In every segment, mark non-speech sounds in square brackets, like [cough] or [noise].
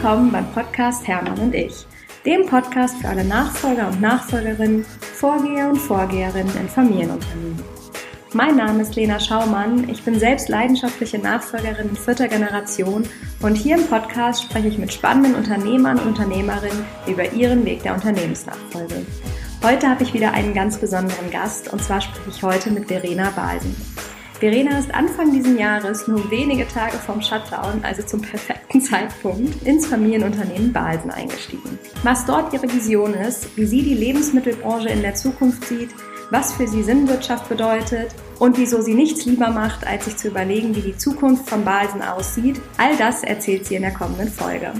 willkommen beim Podcast Hermann und ich, dem Podcast für alle Nachfolger und Nachfolgerinnen, Vorgeher und Vorgeherinnen in Familienunternehmen. Mein Name ist Lena Schaumann, ich bin selbst leidenschaftliche Nachfolgerin in vierter Generation und hier im Podcast spreche ich mit spannenden Unternehmern und Unternehmerinnen über ihren Weg der Unternehmensnachfolge. Heute habe ich wieder einen ganz besonderen Gast und zwar spreche ich heute mit Verena Balsen. Verena ist Anfang dieses Jahres, nur wenige Tage vom Shutdown, also zum perfekten Zeitpunkt, ins Familienunternehmen Balsen eingestiegen. Was dort ihre Vision ist, wie sie die Lebensmittelbranche in der Zukunft sieht, was für sie Sinnwirtschaft bedeutet und wieso sie nichts lieber macht, als sich zu überlegen, wie die Zukunft von Balsen aussieht, all das erzählt sie in der kommenden Folge.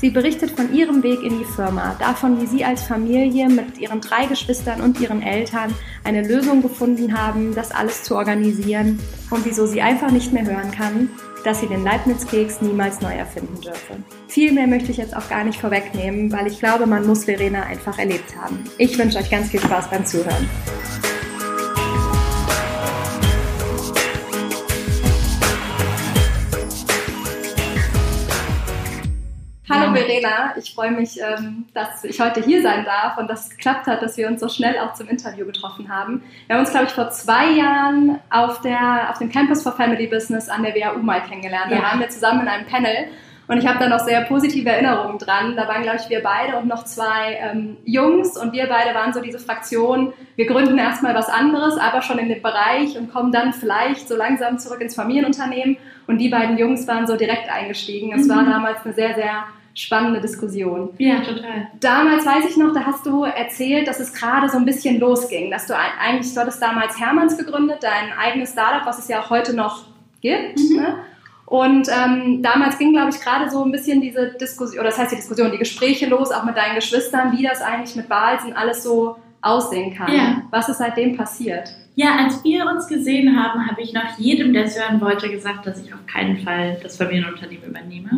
Sie berichtet von ihrem Weg in die Firma, davon, wie sie als Familie mit ihren drei Geschwistern und ihren Eltern eine Lösung gefunden haben, das alles zu organisieren und wieso sie einfach nicht mehr hören kann, dass sie den Leibniz-Keks niemals neu erfinden dürfe. Viel mehr möchte ich jetzt auch gar nicht vorwegnehmen, weil ich glaube, man muss Verena einfach erlebt haben. Ich wünsche euch ganz viel Spaß beim Zuhören. Verena, ich freue mich, ähm, dass ich heute hier sein darf und dass es geklappt hat, dass wir uns so schnell auch zum Interview getroffen haben. Wir haben uns, glaube ich, vor zwei Jahren auf, der, auf dem Campus for Family Business an der WHU mal kennengelernt. Da ja. waren wir zusammen in einem Panel und ich habe da noch sehr positive Erinnerungen dran. Da waren, glaube ich, wir beide und noch zwei ähm, Jungs und wir beide waren so diese Fraktion, wir gründen erstmal was anderes, aber schon in dem Bereich und kommen dann vielleicht so langsam zurück ins Familienunternehmen. Und die beiden Jungs waren so direkt eingestiegen. Es mhm. war damals eine sehr, sehr spannende Diskussion. Ja, total. Damals weiß ich noch, da hast du erzählt, dass es gerade so ein bisschen losging, dass du eigentlich, du hattest damals Hermanns gegründet, dein eigenes Startup, was es ja auch heute noch gibt. Mhm. Ne? Und ähm, damals ging, glaube ich, gerade so ein bisschen diese Diskussion, oder das heißt die Diskussion, die Gespräche los, auch mit deinen Geschwistern, wie das eigentlich mit Balsen alles so aussehen kann. Ja. Was ist seitdem passiert? Ja, als wir uns gesehen haben, habe ich nach jedem, der es hören wollte, gesagt, dass ich auf keinen Fall das Familienunternehmen übernehme.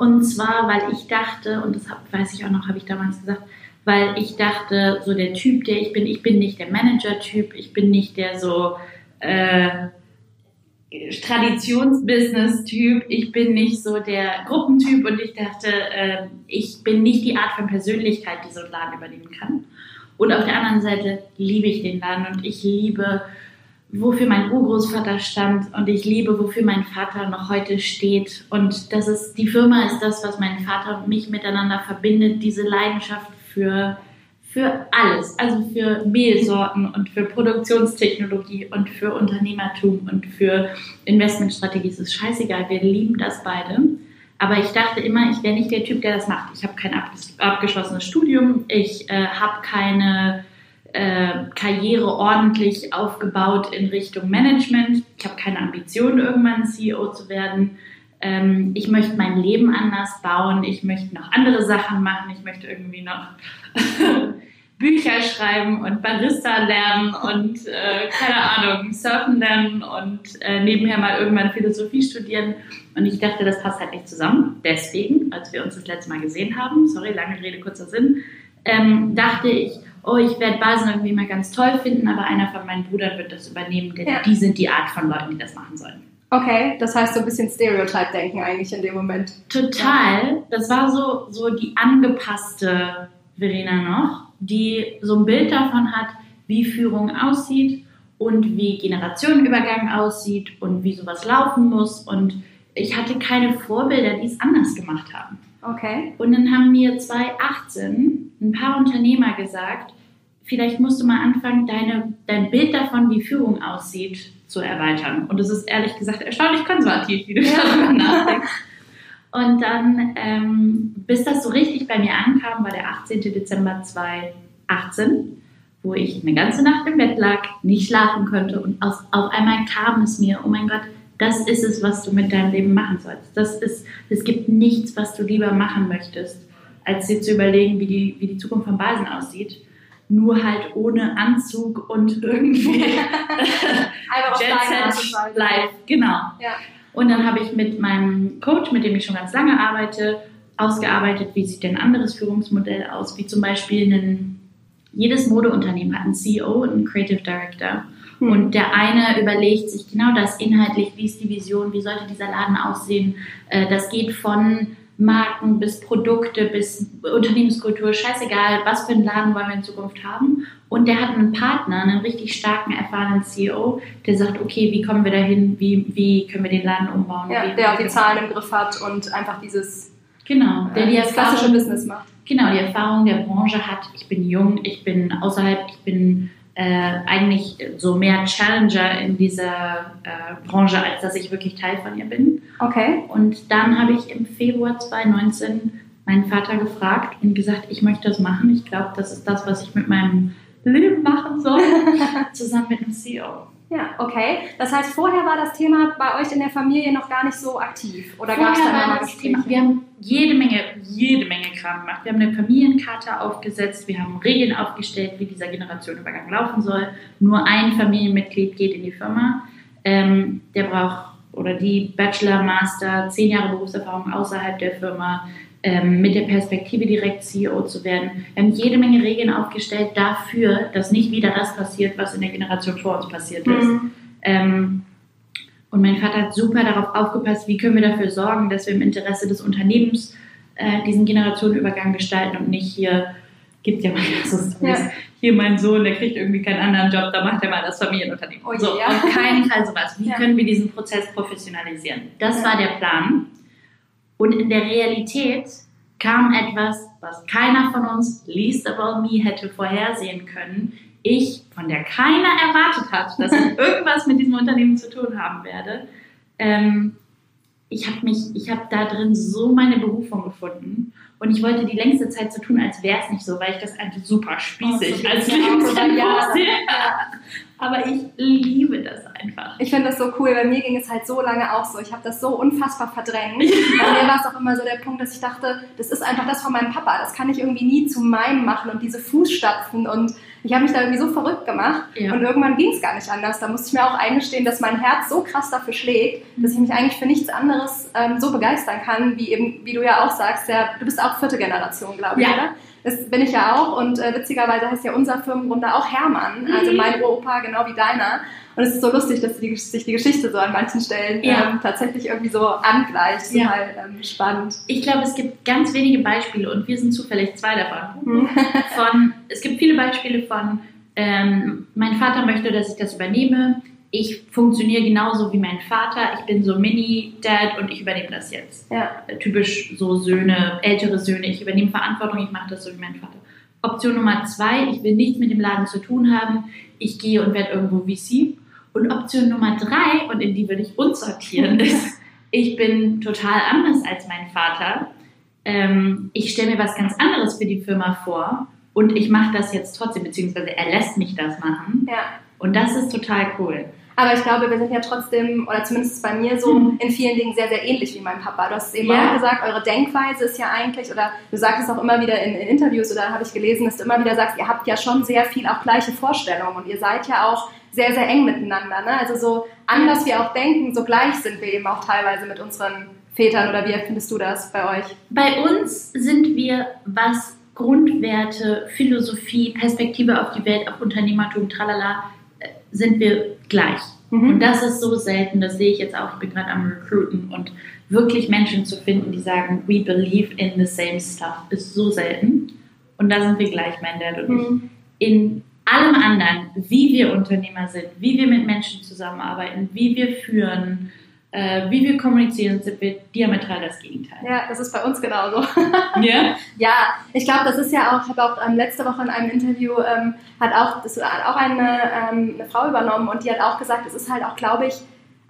Und zwar, weil ich dachte, und das weiß ich auch noch, habe ich damals gesagt, weil ich dachte, so der Typ, der ich bin, ich bin nicht der Manager-Typ, ich bin nicht der so äh, Traditionsbusiness-Typ, ich bin nicht so der Gruppentyp und ich dachte, äh, ich bin nicht die Art von Persönlichkeit, die so einen Laden übernehmen kann. Und auf der anderen Seite liebe ich den Laden und ich liebe wofür mein Urgroßvater stand und ich liebe, wofür mein Vater noch heute steht. Und das ist, die Firma ist das, was mein Vater und mich miteinander verbindet, diese Leidenschaft für, für alles, also für Mehlsorten und für Produktionstechnologie und für Unternehmertum und für Investmentstrategie. Es ist scheißegal, wir lieben das beide. Aber ich dachte immer, ich wäre nicht der Typ, der das macht. Ich habe kein abgeschlossenes Studium, ich äh, habe keine äh, Karriere ordentlich aufgebaut in Richtung Management. Ich habe keine Ambition, irgendwann CEO zu werden. Ähm, ich möchte mein Leben anders bauen. Ich möchte noch andere Sachen machen. Ich möchte irgendwie noch [laughs] Bücher schreiben und Barista lernen und äh, keine Ahnung, surfen lernen und äh, nebenher mal irgendwann Philosophie studieren. Und ich dachte, das passt halt nicht zusammen. Deswegen, als wir uns das letzte Mal gesehen haben, sorry, lange Rede, kurzer Sinn, ähm, dachte ich, oh, ich werde Basen irgendwie mal ganz toll finden, aber einer von meinen Brüdern wird das übernehmen, denn ja. die sind die Art von Leuten, die das machen sollen. Okay, das heißt so ein bisschen Stereotype-Denken eigentlich in dem Moment. Total. Das war so, so die angepasste Verena noch, die so ein Bild davon hat, wie Führung aussieht und wie Generationenübergang aussieht und wie sowas laufen muss. Und ich hatte keine Vorbilder, die es anders gemacht haben. Okay. Und dann haben mir 2018 ein paar Unternehmer gesagt, vielleicht musst du mal anfangen, deine, dein Bild davon, wie Führung aussieht, zu erweitern. Und das ist ehrlich gesagt erstaunlich konservativ, wie du ja. darüber nachdenkst. Und dann, ähm, bis das so richtig bei mir ankam, war der 18. Dezember 2018, wo ich eine ganze Nacht im Bett lag, nicht schlafen konnte und auf, auf einmal kam es mir, oh mein Gott, das ist es, was du mit deinem Leben machen sollst. Das ist, es gibt nichts, was du lieber machen möchtest, als dir zu überlegen, wie die, wie die Zukunft von Basen aussieht. Nur halt ohne Anzug und [laughs] irgendwie Jet Set Live. Genau. Ja. Und dann habe ich mit meinem Coach, mit dem ich schon ganz lange arbeite, ausgearbeitet, wie sieht denn ein anderes Führungsmodell aus, wie zum Beispiel ein, jedes Modeunternehmen hat einen CEO und einen Creative Director. Hm. Und der eine überlegt sich genau das inhaltlich, wie ist die Vision, wie sollte dieser Laden aussehen. Äh, das geht von Marken bis Produkte bis Unternehmenskultur, scheißegal, was für einen Laden wollen wir in Zukunft haben. Und der hat einen Partner, einen richtig starken, erfahrenen CEO, der sagt, okay, wie kommen wir dahin, wie, wie können wir den Laden umbauen? Ja, wie, der auch die Zahlen im Griff hat und einfach dieses genau, der die das klassische Erfahrung- Business macht. genau, die Erfahrung der Branche hat. Ich bin jung, ich bin außerhalb, ich bin äh, eigentlich so mehr Challenger in dieser äh, Branche, als dass ich wirklich Teil von ihr bin. Okay. Und dann habe ich im Februar 2019 meinen Vater gefragt und gesagt, ich möchte das machen. Ich glaube, das ist das, was ich mit meinem Leben machen soll, [laughs] zusammen mit dem CEO. Ja, okay. Das heißt, vorher war das Thema bei euch in der Familie noch gar nicht so aktiv. Oder gab es da war das Gespräche? Thema, wir haben jede Menge, jede Menge Kram gemacht. Wir haben eine Familienkarte aufgesetzt, wir haben Regeln aufgestellt, wie dieser Generationenübergang laufen soll. Nur ein Familienmitglied geht in die Firma. Ähm, der braucht oder die Bachelor, Master, zehn Jahre Berufserfahrung außerhalb der Firma, ähm, mit der Perspektive direkt CEO zu werden. Wir haben jede Menge Regeln aufgestellt dafür, dass nicht wieder das passiert, was in der Generation vor uns passiert ist. Mhm. Ähm, und mein Vater hat super darauf aufgepasst, wie können wir dafür sorgen, dass wir im Interesse des Unternehmens äh, diesen Generationenübergang gestalten und nicht hier, gibt ja mal [laughs] Storys, Ja. hier mein Sohn, der kriegt irgendwie keinen anderen Job, da macht er mal das Familienunternehmen. Oh so, ja. auf keinen Fall sowas. Wie Ja. können wir diesen Prozess professionalisieren? Das Ja. war der Plan. Und in der Realität kam etwas, was keiner von uns, least of all me, hätte vorhersehen können. Ich, von der keiner erwartet hat, dass ich [laughs] irgendwas mit diesem Unternehmen zu tun haben werde. Ähm, ich habe mich, ich habe da drin so meine Berufung gefunden und ich wollte die längste Zeit so tun, als wäre es nicht so, weil ich das einfach super spießig Oh, so als Lebensentwurf sehe. Ja. [laughs] Aber ich liebe das einfach. Ich finde das so cool. Bei mir ging es halt so lange auch so. Ich habe das so unfassbar verdrängt. [laughs] Bei mir war es auch immer so der Punkt, dass ich dachte, das ist einfach das von meinem Papa. Das kann ich irgendwie nie zu meinem machen und diese Fußstapfen. Und ich habe mich da irgendwie so verrückt gemacht. Ja. Und irgendwann ging es gar nicht anders. Da musste ich mir auch eingestehen, dass mein Herz so krass dafür schlägt, dass ich mich eigentlich für nichts anderes ähm, so begeistern kann, wie eben, wie du ja auch sagst, ja, du bist auch vierte Generation, glaube ich, Ja. oder? Das bin ich ja auch und äh, witzigerweise heißt ja unser Firmengründer auch Hermann, also Mhm. mein Uropa genau wie deiner. Und es ist so lustig, dass die, sich die Geschichte so an manchen Stellen Ja. ähm, tatsächlich irgendwie so angleicht. Ja. Total ähm, spannend. Ich glaube, es gibt ganz wenige Beispiele und wir sind zufällig zwei davon. Hm. Von, es gibt viele Beispiele von, ähm, mein Vater möchte, dass ich das übernehme. Ich funktioniere genauso wie mein Vater. Ich bin so Mini-Dad und ich übernehme das jetzt. Ja. Typisch so Söhne, ältere Söhne. Ich übernehme Verantwortung, ich mache das so wie mein Vater. Option Nummer zwei, ich will nichts mit dem Laden zu tun haben. Ich gehe und werde irgendwo VC. Und Option Nummer drei, und in die würde ich uns sortieren, [laughs] ist, ich bin total anders als mein Vater. Ähm, ich stelle mir was ganz anderes für die Firma vor und ich mache das jetzt trotzdem, beziehungsweise er lässt mich das machen. ja. Und das ist total cool. Aber ich glaube, wir sind ja trotzdem, oder zumindest bei mir so, Mhm. in vielen Dingen sehr, sehr ähnlich wie mein Papa. Du hast es eben Ja. auch gesagt, eure Denkweise ist ja eigentlich, oder du sagst es auch immer wieder in, in Interviews, oder habe ich gelesen, dass du immer wieder sagst, ihr habt ja schon sehr viel auch gleiche Vorstellungen und ihr seid ja auch sehr, sehr eng miteinander. Ne? Also so anders wir auch denken, so gleich sind wir eben auch teilweise mit unseren Vätern. Oder wie findest du das bei euch? Bei uns sind wir, was Grundwerte, Philosophie, Perspektive auf die Welt, auf Unternehmertum, tralala, äh, sind wir gleich. Mhm. Und das ist so selten, das sehe ich jetzt auch, ich bin gerade am Recruiten und wirklich Menschen zu finden, die sagen, we believe in the same stuff, ist so selten. Und da sind wir gleich, mein Dad und ich. Mhm. In allem anderen, wie wir Unternehmer sind, wie wir mit Menschen zusammenarbeiten, wie wir führen, äh, wie wir kommunizieren, sind wir diametral das Gegenteil. Ja, das ist bei uns genauso. [laughs] Ja? Ja, ich glaube, das ist ja auch, ich habe auch ähm, letzte Woche in einem Interview, ähm, hat auch, das hat auch eine, ähm, eine Frau übernommen und die hat auch gesagt, es ist halt auch, glaube ich,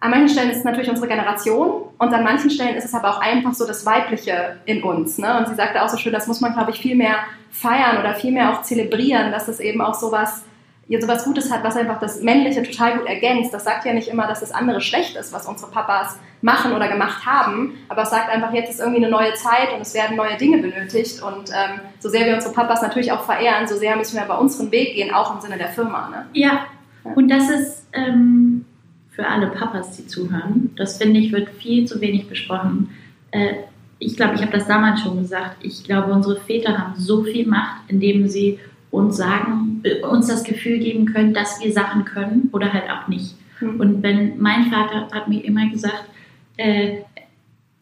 an manchen Stellen ist es natürlich unsere Generation und an manchen Stellen ist es aber auch einfach so das Weibliche in uns. Ne? Und sie sagte auch so schön, das muss man, glaube ich, viel mehr feiern oder viel mehr auch zelebrieren, dass es eben auch sowas, ja, sowas Gutes hat, was einfach das Männliche total gut ergänzt. Das sagt ja nicht immer, dass das andere schlecht ist, was unsere Papas machen oder gemacht haben, aber es sagt einfach, jetzt ist irgendwie eine neue Zeit und es werden neue Dinge benötigt und ähm, so sehr wir unsere Papas natürlich auch verehren, so sehr müssen wir bei unseren Weg gehen, auch im Sinne der Firma. Ne? Ja, und das ist ähm, für alle Papas, die zuhören, das finde ich, wird viel zu wenig besprochen. Äh, ich glaube, ich habe das damals schon gesagt. Ich glaube, unsere Väter haben so viel Macht, indem sie uns sagen, uns das Gefühl geben können, dass wir Sachen können oder halt auch nicht. Hm. Und wenn mein Vater hat mir immer gesagt, äh,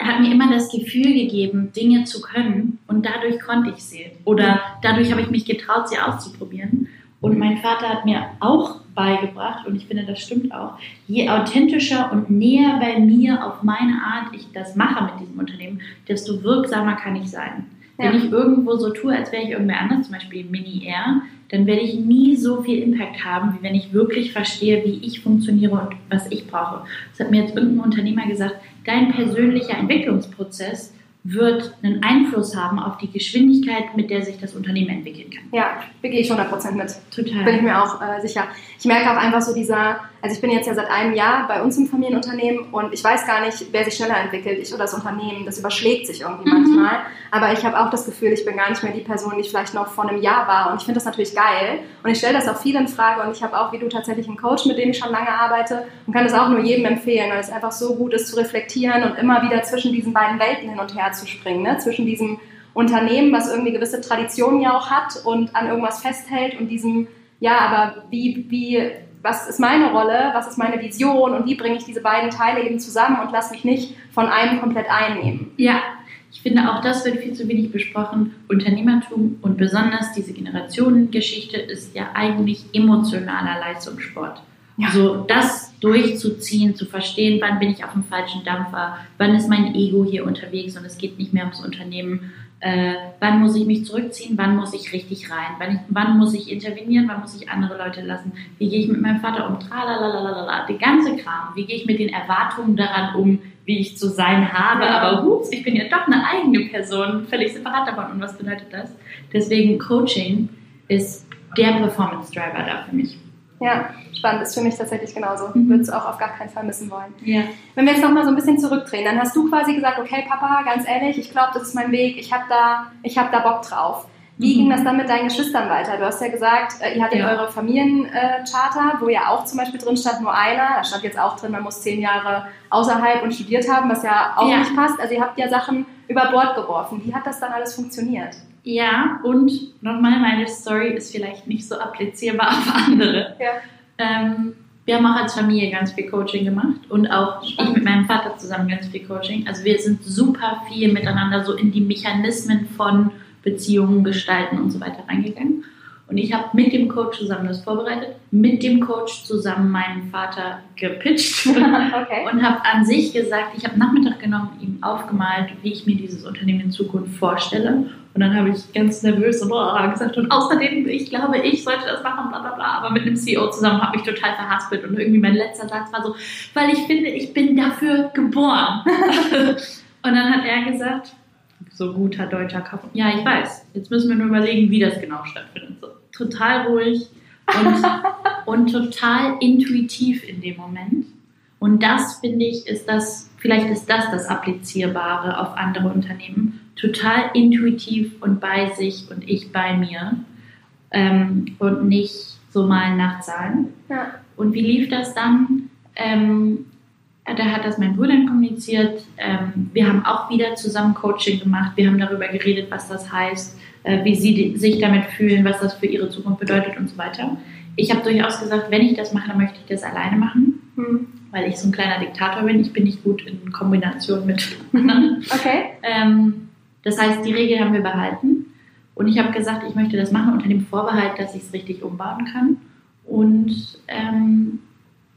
hat mir immer das Gefühl gegeben, Dinge zu können und dadurch konnte ich sie. Oder dadurch habe ich mich getraut, sie auszuprobieren. Und mein Vater hat mir auch beigebracht, und ich finde, das stimmt auch, je authentischer und näher bei mir auf meine Art ich das mache mit diesem Unternehmen, desto wirksamer kann ich sein. Wenn ich irgendwo so tue, als wäre ich irgendwer anders, zum Beispiel Mini Air, dann werde ich nie so viel Impact haben, wie wenn ich wirklich verstehe, wie ich funktioniere und was ich brauche. Das hat mir jetzt irgendein Unternehmer gesagt, dein persönlicher Entwicklungsprozess wird einen Einfluss haben auf die Geschwindigkeit, mit der sich das Unternehmen entwickeln kann. Ja, begehe ich 100% mit. Total. Bin ich mir auch äh, sicher. Ich merke auch einfach so dieser, also ich bin jetzt ja seit einem Jahr bei uns im Familienunternehmen und ich weiß gar nicht, wer sich schneller entwickelt, ich oder das Unternehmen. Das überschlägt sich irgendwie mhm. manchmal. Aber ich habe auch das Gefühl, ich bin gar nicht mehr die Person, die ich vielleicht noch vor einem Jahr war. Und ich finde das natürlich geil. Und ich stelle das auch viel in Frage. Und ich habe auch, wie du, tatsächlich einen Coach, mit dem ich schon lange arbeite und kann das auch nur jedem empfehlen, weil es einfach so gut ist zu reflektieren und immer wieder zwischen diesen beiden Welten hin und her zu springen. Ne? Zwischen diesem Unternehmen, was irgendwie gewisse Traditionen ja auch hat und an irgendwas festhält und diesem, ja, aber wie, wie was ist meine Rolle, was ist meine Vision und wie bringe ich diese beiden Teile eben zusammen und lasse mich nicht von einem komplett einnehmen. Ja, ich finde auch das wird viel zu wenig besprochen. Unternehmertum und besonders diese Generationengeschichte ist ja eigentlich emotionaler Leistungssport. Ja. So das durchzuziehen, zu verstehen, wann bin ich auf dem falschen Dampfer, wann ist mein Ego hier unterwegs und es geht nicht mehr ums Unternehmen, äh, wann muss ich mich zurückziehen, wann muss ich richtig rein, wann, ich, wann muss ich intervenieren, wann muss ich andere Leute lassen, wie gehe ich mit meinem Vater um, tralalalala, die ganze Kram, wie gehe ich mit den Erwartungen daran um, wie ich zu sein habe, aber hups, ich bin ja doch eine eigene Person, völlig separat davon und was bedeutet das? Deswegen Coaching ist der Performance Driver da für mich. Ja, spannend. Ist für mich tatsächlich genauso. Mhm. Würde es auch auf gar keinen Fall missen wollen. Ja. Wenn wir jetzt nochmal so ein bisschen zurückdrehen, dann hast du quasi gesagt, okay, Papa, ganz ehrlich, ich glaube, das ist mein Weg, ich habe da, hab da Bock drauf. Wie mhm. ging das dann mit deinen Geschwistern weiter? Du hast ja gesagt, äh, ihr hattet ja. eure Familiencharter, wo ja auch zum Beispiel drin stand, nur einer. Da stand jetzt auch drin, man muss zehn Jahre außerhalb und studiert haben, was ja auch ja. nicht passt. Also ihr habt ja Sachen über Bord geworfen. Wie hat das dann alles funktioniert? Ja, und nochmal, meine Story ist vielleicht nicht so applizierbar [laughs] auf andere. Ja. Ähm, wir haben auch als Familie ganz viel Coaching gemacht und auch ich mit meinem Vater zusammen ganz viel Coaching. Also wir sind super viel miteinander so in die Mechanismen von Beziehungen gestalten und so weiter reingegangen. Und ich habe mit dem Coach zusammen das vorbereitet, mit dem Coach zusammen meinen Vater gepitcht [laughs] okay. und habe an sich gesagt, ich habe Nachmittag genommen, ihm aufgemalt, wie ich mir dieses Unternehmen in Zukunft vorstelle. Und dann habe ich ganz nervös und oh, gesagt, und außerdem, ich glaube, ich sollte das machen, bla bla bla. Aber mit einem CEO zusammen habe ich total verhaspelt. Und irgendwie mein letzter Satz war so, weil ich finde, ich bin dafür geboren. [laughs] und dann hat er gesagt, so guter deutscher Kaffee. Ja, ich weiß. Jetzt müssen wir nur überlegen, wie das genau stattfindet. Total ruhig und, [laughs] und total intuitiv in dem Moment. Und das, finde ich, ist das, vielleicht ist das das Applizierbare auf andere Unternehmen. Total intuitiv und bei sich und ich bei mir. Ähm, und nicht so mal nach Zahlen. Ja. Und wie lief das dann? Ähm, da hat das mein Bruder kommuniziert. Ähm, wir haben auch wieder zusammen Coaching gemacht. Wir haben darüber geredet, was das heißt, wie sie sich damit fühlen, was das für ihre Zukunft bedeutet und so weiter. Ich habe durchaus gesagt, wenn ich das mache, dann möchte ich das alleine machen, mhm. weil ich so ein kleiner Diktator bin. Ich bin nicht gut in Kombination mit [laughs] anderen. Okay. Ähm, das heißt, die Regel haben wir behalten. Und ich habe gesagt, ich möchte das machen unter dem Vorbehalt, dass ich es richtig umbauen kann. Und ähm,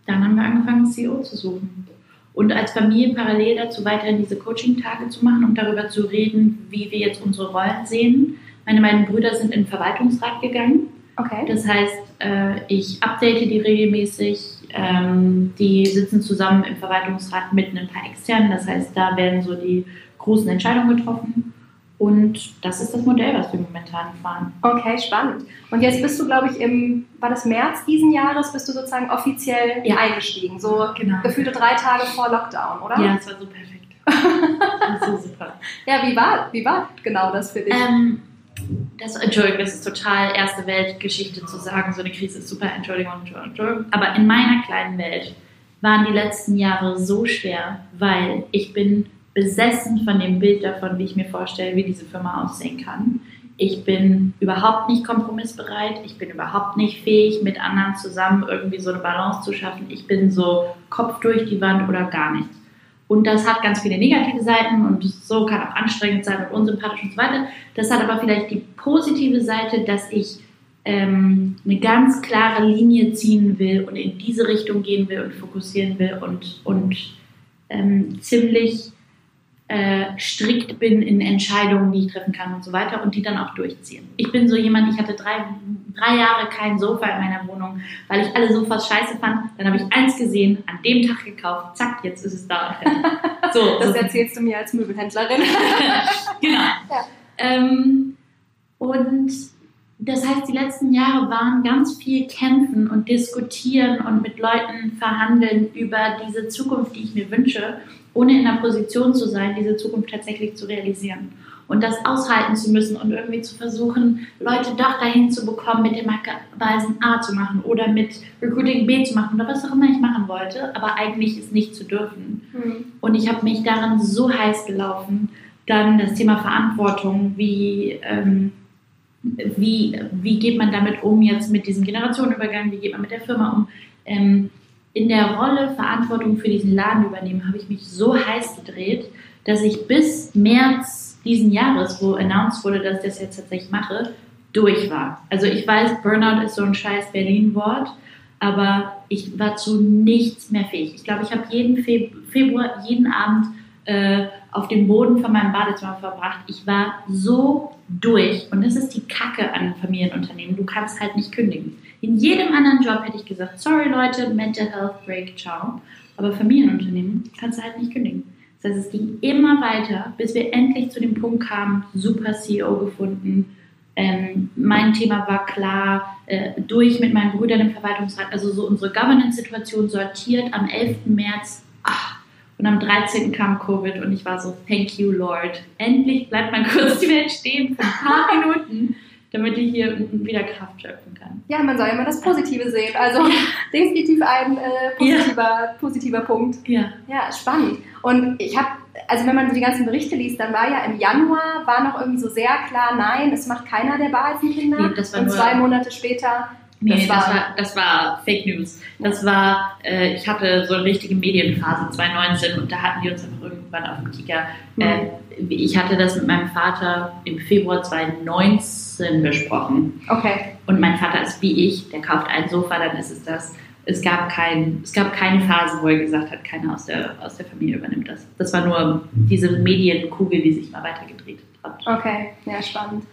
dann haben wir angefangen, CEO zu suchen und als Familie parallel dazu weiterhin diese Coaching-Tage zu machen und darüber zu reden, wie wir jetzt unsere Rollen sehen. Meine beiden Brüder sind in den Verwaltungsrat gegangen. Okay. Das heißt, äh, ich update die regelmäßig. Ähm, die sitzen zusammen im Verwaltungsrat mit ein paar externen. Das heißt, da werden so die großen Entscheidungen getroffen. Und das ist das Modell, was wir momentan fahren. Okay, spannend. Und jetzt bist du, glaube ich, im, war das März diesen Jahres, bist du sozusagen offiziell ja. eingestiegen. So genau. gefühlte drei Tage vor Lockdown, oder? Ja, es war so perfekt. das war so super. [laughs] Ja, wie war, wie war genau das für dich? Ähm, das, Entschuldigung, das ist total erste Weltgeschichte zu sagen, so eine Krise ist super, Entschuldigung, Entschuldigung. Aber in meiner kleinen Welt waren die letzten Jahre so schwer, weil ich bin besessen von dem Bild davon, wie ich mir vorstelle, wie diese Firma aussehen kann. Ich bin überhaupt nicht kompromissbereit. Ich bin überhaupt nicht fähig, mit anderen zusammen irgendwie so eine Balance zu schaffen. Ich bin so Kopf durch die Wand oder gar nichts. Und das hat ganz viele negative Seiten und so kann auch anstrengend sein und unsympathisch und so weiter. Das hat aber vielleicht die positive Seite, dass ich ähm, eine ganz klare Linie ziehen will und in diese Richtung gehen will und fokussieren will und, und ähm, ziemlich äh, strikt bin in Entscheidungen, die ich treffen kann und so weiter und die dann auch durchziehen. Ich bin so jemand, ich hatte drei, drei Jahre kein Sofa in meiner Wohnung, weil ich alle Sofas scheiße fand. Dann habe ich eins gesehen, an dem Tag gekauft, zack, jetzt ist es da. [laughs] So, das so. erzählst du mir als Möbelhändlerin. [laughs] genau. Ja. Ähm, und das heißt, die letzten Jahre waren ganz viel kämpfen und diskutieren und mit Leuten verhandeln über diese Zukunft, die ich mir wünsche ohne in der Position zu sein, diese Zukunft tatsächlich zu realisieren. Und das aushalten zu müssen und irgendwie zu versuchen, Leute doch dahin zu bekommen, mit dem Marktweisen A zu machen oder mit Recruiting B zu machen oder was auch immer ich machen wollte, aber eigentlich es nicht zu dürfen. Mhm. Und ich habe mich daran so heiß gelaufen. Dann das Thema Verantwortung, wie, ähm, wie, wie geht man damit um jetzt mit diesem Generationenübergang, wie geht man mit der Firma um. Ähm, in der Rolle Verantwortung für diesen Laden übernehmen, habe ich mich so heiß gedreht, dass ich bis März diesen Jahres, wo announced wurde, dass ich das jetzt tatsächlich mache, durch war. Also ich weiß, Burnout ist so ein scheiß Berlin-Wort, aber ich war zu nichts mehr fähig. Ich glaube, ich habe jeden Februar, jeden Abend äh, auf dem Boden von meinem Badezimmer verbracht. Ich war so durch. Und das ist die Kacke an Familienunternehmen. Du kannst halt nicht kündigen. In jedem anderen Job hätte ich gesagt, sorry Leute, Mental Health Break, ciao. Aber Familienunternehmen kannst du halt nicht kündigen. Das heißt, es ging immer weiter, bis wir endlich zu dem Punkt kamen, super CEO gefunden. Ähm, mein Thema war klar, äh, durch mit meinen Brüdern im Verwaltungsrat, also so unsere Governance-Situation sortiert am 11. März. Ach, und am 13. kam Covid und ich war so, thank you, Lord. Endlich bleibt mal kurz die Welt stehen für ein paar [laughs] Minuten, damit ich hier wieder Kraft schöpfen kann. Ja, man soll immer das Positive sehen. Also definitiv ein äh, positiver, ja. positiver Punkt. Ja. Ja, spannend. Und ich habe, also wenn man so die ganzen Berichte liest, dann war ja im Januar, war noch irgendwie so sehr klar, nein, es macht keiner der Basenkinder. Nee, das war und zwei Monate später Nee, das war, das war, das war Fake News. Das war, äh, ich hatte so eine richtige Medienphase 2019 und da hatten die uns einfach irgendwann auf dem Kicker. Mhm. Äh, ich hatte das mit meinem Vater im Februar 2019 besprochen. Okay. Und mein Vater ist wie ich, der kauft ein Sofa, dann ist es das. Es gab, kein, es gab keine Phase, wo er gesagt hat, keiner aus der, aus der Familie übernimmt das. Das war nur diese Medienkugel, die sich mal weitergedreht hat. Okay, ja, spannend.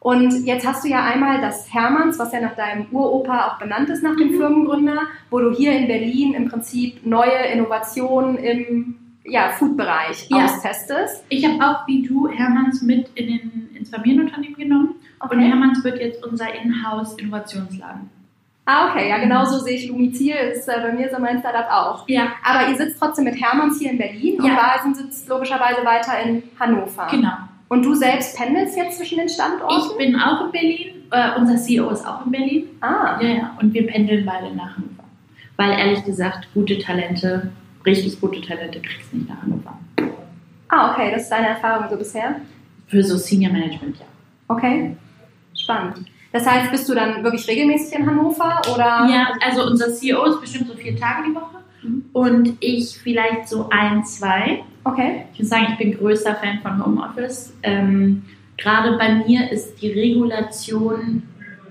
Und jetzt hast du ja einmal das Hermanns, was ja nach deinem Uropa auch benannt ist, nach dem mhm. Firmengründer, wo du hier in Berlin im Prinzip neue Innovationen im ja, Food-Bereich ja. austestest. Ich habe auch wie du Hermanns mit in den, ins Familienunternehmen genommen. Okay. Und Hermanns wird jetzt unser Inhouse-Innovationsladen. Ah, okay, ja, genau so sehe ich Lumizil, ist äh, bei mir so mein Startup auch. Ja. Aber ihr sitzt trotzdem mit Hermanns hier in Berlin ja. und Basen sitzt logischerweise weiter in Hannover. Genau. Und du selbst pendelst jetzt zwischen den Standorten? Ich bin auch in Berlin. Äh, unser CEO ist auch in Berlin. Ah. Ja, ja. Und wir pendeln beide nach Hannover. Weil ehrlich gesagt, gute Talente, richtig gute Talente kriegst du nicht nach Hannover. Ah, okay. Das ist deine Erfahrung so bisher? Für so Senior Management, ja. Okay. Spannend. Das heißt, bist du dann wirklich regelmäßig in Hannover oder? Ja, also unser CEO ist bestimmt so vier Tage die Woche. Und ich vielleicht so ein, zwei. Okay. Ich muss sagen, ich bin größter Fan von Homeoffice. Ähm, gerade bei mir ist die Regulation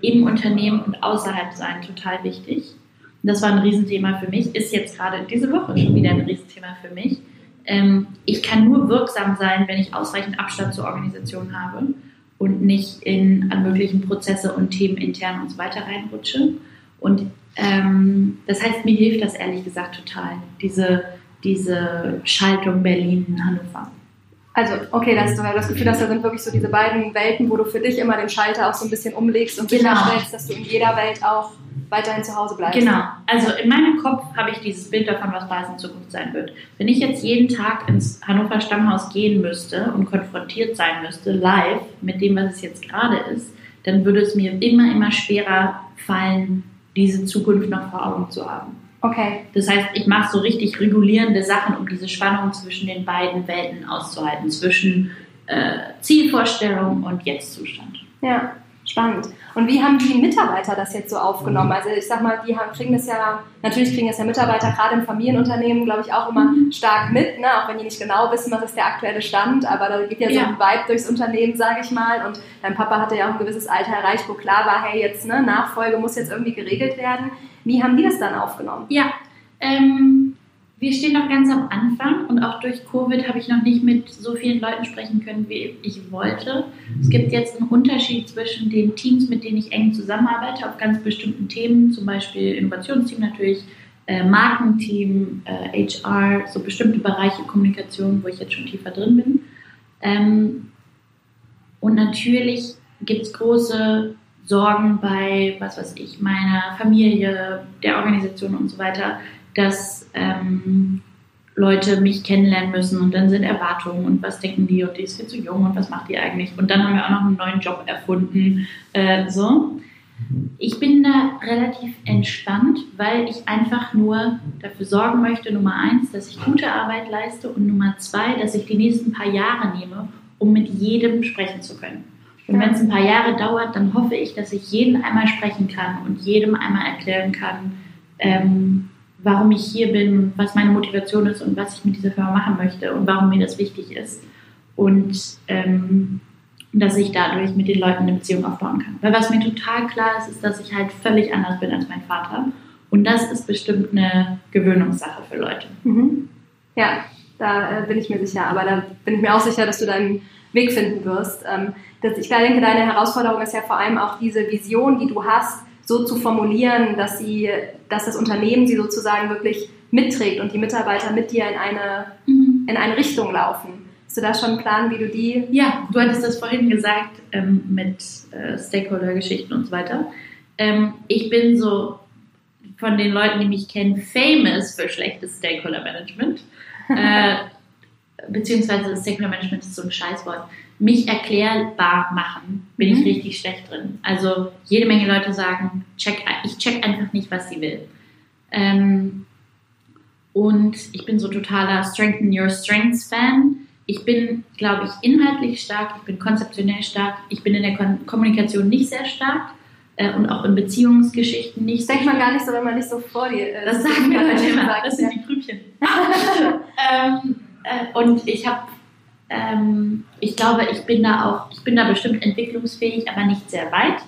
im Unternehmen und außerhalb sein total wichtig. das war ein Riesenthema für mich, ist jetzt gerade diese Woche schon wieder ein Riesenthema für mich. Ähm, ich kann nur wirksam sein, wenn ich ausreichend Abstand zur Organisation habe und nicht in an möglichen Prozesse und Themen intern und so weiter reinrutsche. Und ähm, das heißt, mir hilft das ehrlich gesagt total, diese diese Schaltung Berlin-Hannover. Also, okay, dass du das Gefühl hast, da sind wirklich so diese beiden Welten, wo du für dich immer den Schalter auch so ein bisschen umlegst und genau. sicherstellst, dass du in jeder Welt auch weiterhin zu Hause bleibst. Genau. Also in meinem Kopf habe ich dieses Bild davon, was Bars in Zukunft sein wird. Wenn ich jetzt jeden Tag ins Hannover Stammhaus gehen müsste und konfrontiert sein müsste, live, mit dem, was es jetzt gerade ist, dann würde es mir immer, immer schwerer fallen, diese Zukunft noch vor Augen zu haben. Okay. Das heißt, ich mache so richtig regulierende Sachen, um diese Spannung zwischen den beiden Welten auszuhalten, zwischen äh, Zielvorstellung und Jetzt-Zustand. Ja, Spannend. Und wie haben die Mitarbeiter das jetzt so aufgenommen? Also ich sag mal, die haben, kriegen das ja, natürlich kriegen das ja Mitarbeiter gerade im Familienunternehmen, glaube ich, auch immer mhm. stark mit, ne? auch wenn die nicht genau wissen, was ist der aktuelle Stand, aber da geht ja, ja. so ein Vibe durchs Unternehmen, sage ich mal. Und dein Papa hatte ja auch ein gewisses Alter erreicht, wo klar war, hey, jetzt ne, Nachfolge muss jetzt irgendwie geregelt werden. Wie haben die das dann aufgenommen? Ja, ähm, wir stehen noch ganz am Anfang und auch durch Covid habe ich noch nicht mit so vielen Leuten sprechen können, wie ich wollte. Es gibt jetzt einen Unterschied zwischen den Teams, mit denen ich eng zusammenarbeite, auf ganz bestimmten Themen, zum Beispiel Innovationsteam natürlich, äh, Markenteam, äh, HR, so bestimmte Bereiche Kommunikation, wo ich jetzt schon tiefer drin bin. Ähm, und natürlich gibt es große Sorgen bei, was weiß ich, meiner Familie, der Organisation und so weiter dass ähm, Leute mich kennenlernen müssen und dann sind Erwartungen und was denken die und die ist viel zu jung und was macht die eigentlich und dann haben wir auch noch einen neuen Job erfunden. Äh, so. Ich bin da relativ entspannt, weil ich einfach nur dafür sorgen möchte, Nummer eins, dass ich gute Arbeit leiste und Nummer zwei, dass ich die nächsten paar Jahre nehme, um mit jedem sprechen zu können. Und wenn es ein paar Jahre dauert, dann hoffe ich, dass ich jeden einmal sprechen kann und jedem einmal erklären kann, ähm, warum ich hier bin, was meine Motivation ist und was ich mit dieser Firma machen möchte und warum mir das wichtig ist. Und ähm, dass ich dadurch mit den Leuten eine Beziehung aufbauen kann. Weil was mir total klar ist, ist, dass ich halt völlig anders bin als mein Vater. Und das ist bestimmt eine Gewöhnungssache für Leute. Mhm. Ja, da äh, bin ich mir sicher. Aber da bin ich mir auch sicher, dass du deinen Weg finden wirst. Ähm, ich denke, deine Herausforderung ist ja vor allem auch diese Vision, die du hast, so zu formulieren, dass sie, dass das Unternehmen sie sozusagen wirklich mitträgt und die Mitarbeiter mit dir in eine, mhm. in eine Richtung laufen. Hast du da schon einen Plan, wie du die. Ja, du hattest das vorhin gesagt ähm, mit äh, Stakeholder-Geschichten und so weiter. Ähm, ich bin so von den Leuten, die mich kennen, famous für schlechtes Stakeholder-Management. [laughs] äh, beziehungsweise Stakeholder Management ist so ein Scheißwort mich erklärbar machen, bin mhm. ich richtig schlecht drin. Also jede Menge Leute sagen, check, ich check einfach nicht, was sie will. Ähm, und ich bin so totaler Strengthen Your Strengths Fan. Ich bin, glaube ich, inhaltlich stark, ich bin konzeptionell stark, ich bin in der Kon Kommunikation nicht sehr stark äh, und auch in Beziehungsgeschichten nicht. Das denkt man gar nicht so, wenn man nicht so vor dir ist. Das sagen wir [laughs] Leute immer, das sind die Grübchen. [laughs] ähm, äh, und ich habe ähm, ich glaube, ich bin da auch, ich bin da bestimmt entwicklungsfähig, aber nicht sehr weit.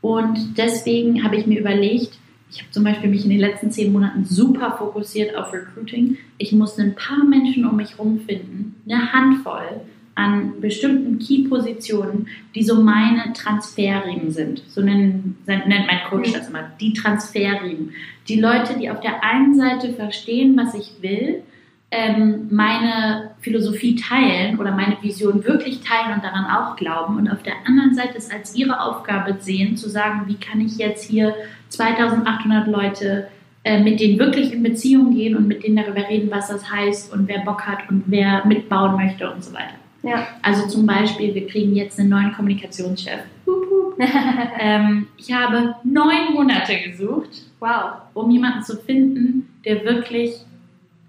Und deswegen habe ich mir überlegt, ich habe zum Beispiel mich in den letzten zehn Monaten super fokussiert auf Recruiting. Ich musste ein paar Menschen um mich herum finden, eine Handvoll an bestimmten Key-Positionen, die so meine Transferriemen sind. So nennen, nennt mein Coach das immer, die Transferriemen. Die Leute, die auf der einen Seite verstehen, was ich will, ähm, meine Philosophie teilen oder meine Vision wirklich teilen und daran auch glauben und auf der anderen Seite es als ihre Aufgabe sehen, zu sagen, wie kann ich jetzt hier 2800 Leute äh, mit denen wirklich in Beziehung gehen und mit denen darüber reden, was das heißt und wer Bock hat und wer mitbauen möchte und so weiter. Ja. Also zum Beispiel, wir kriegen jetzt einen neuen Kommunikationschef. [laughs] ähm, ich habe neun Monate gesucht, wow, um jemanden zu finden, der wirklich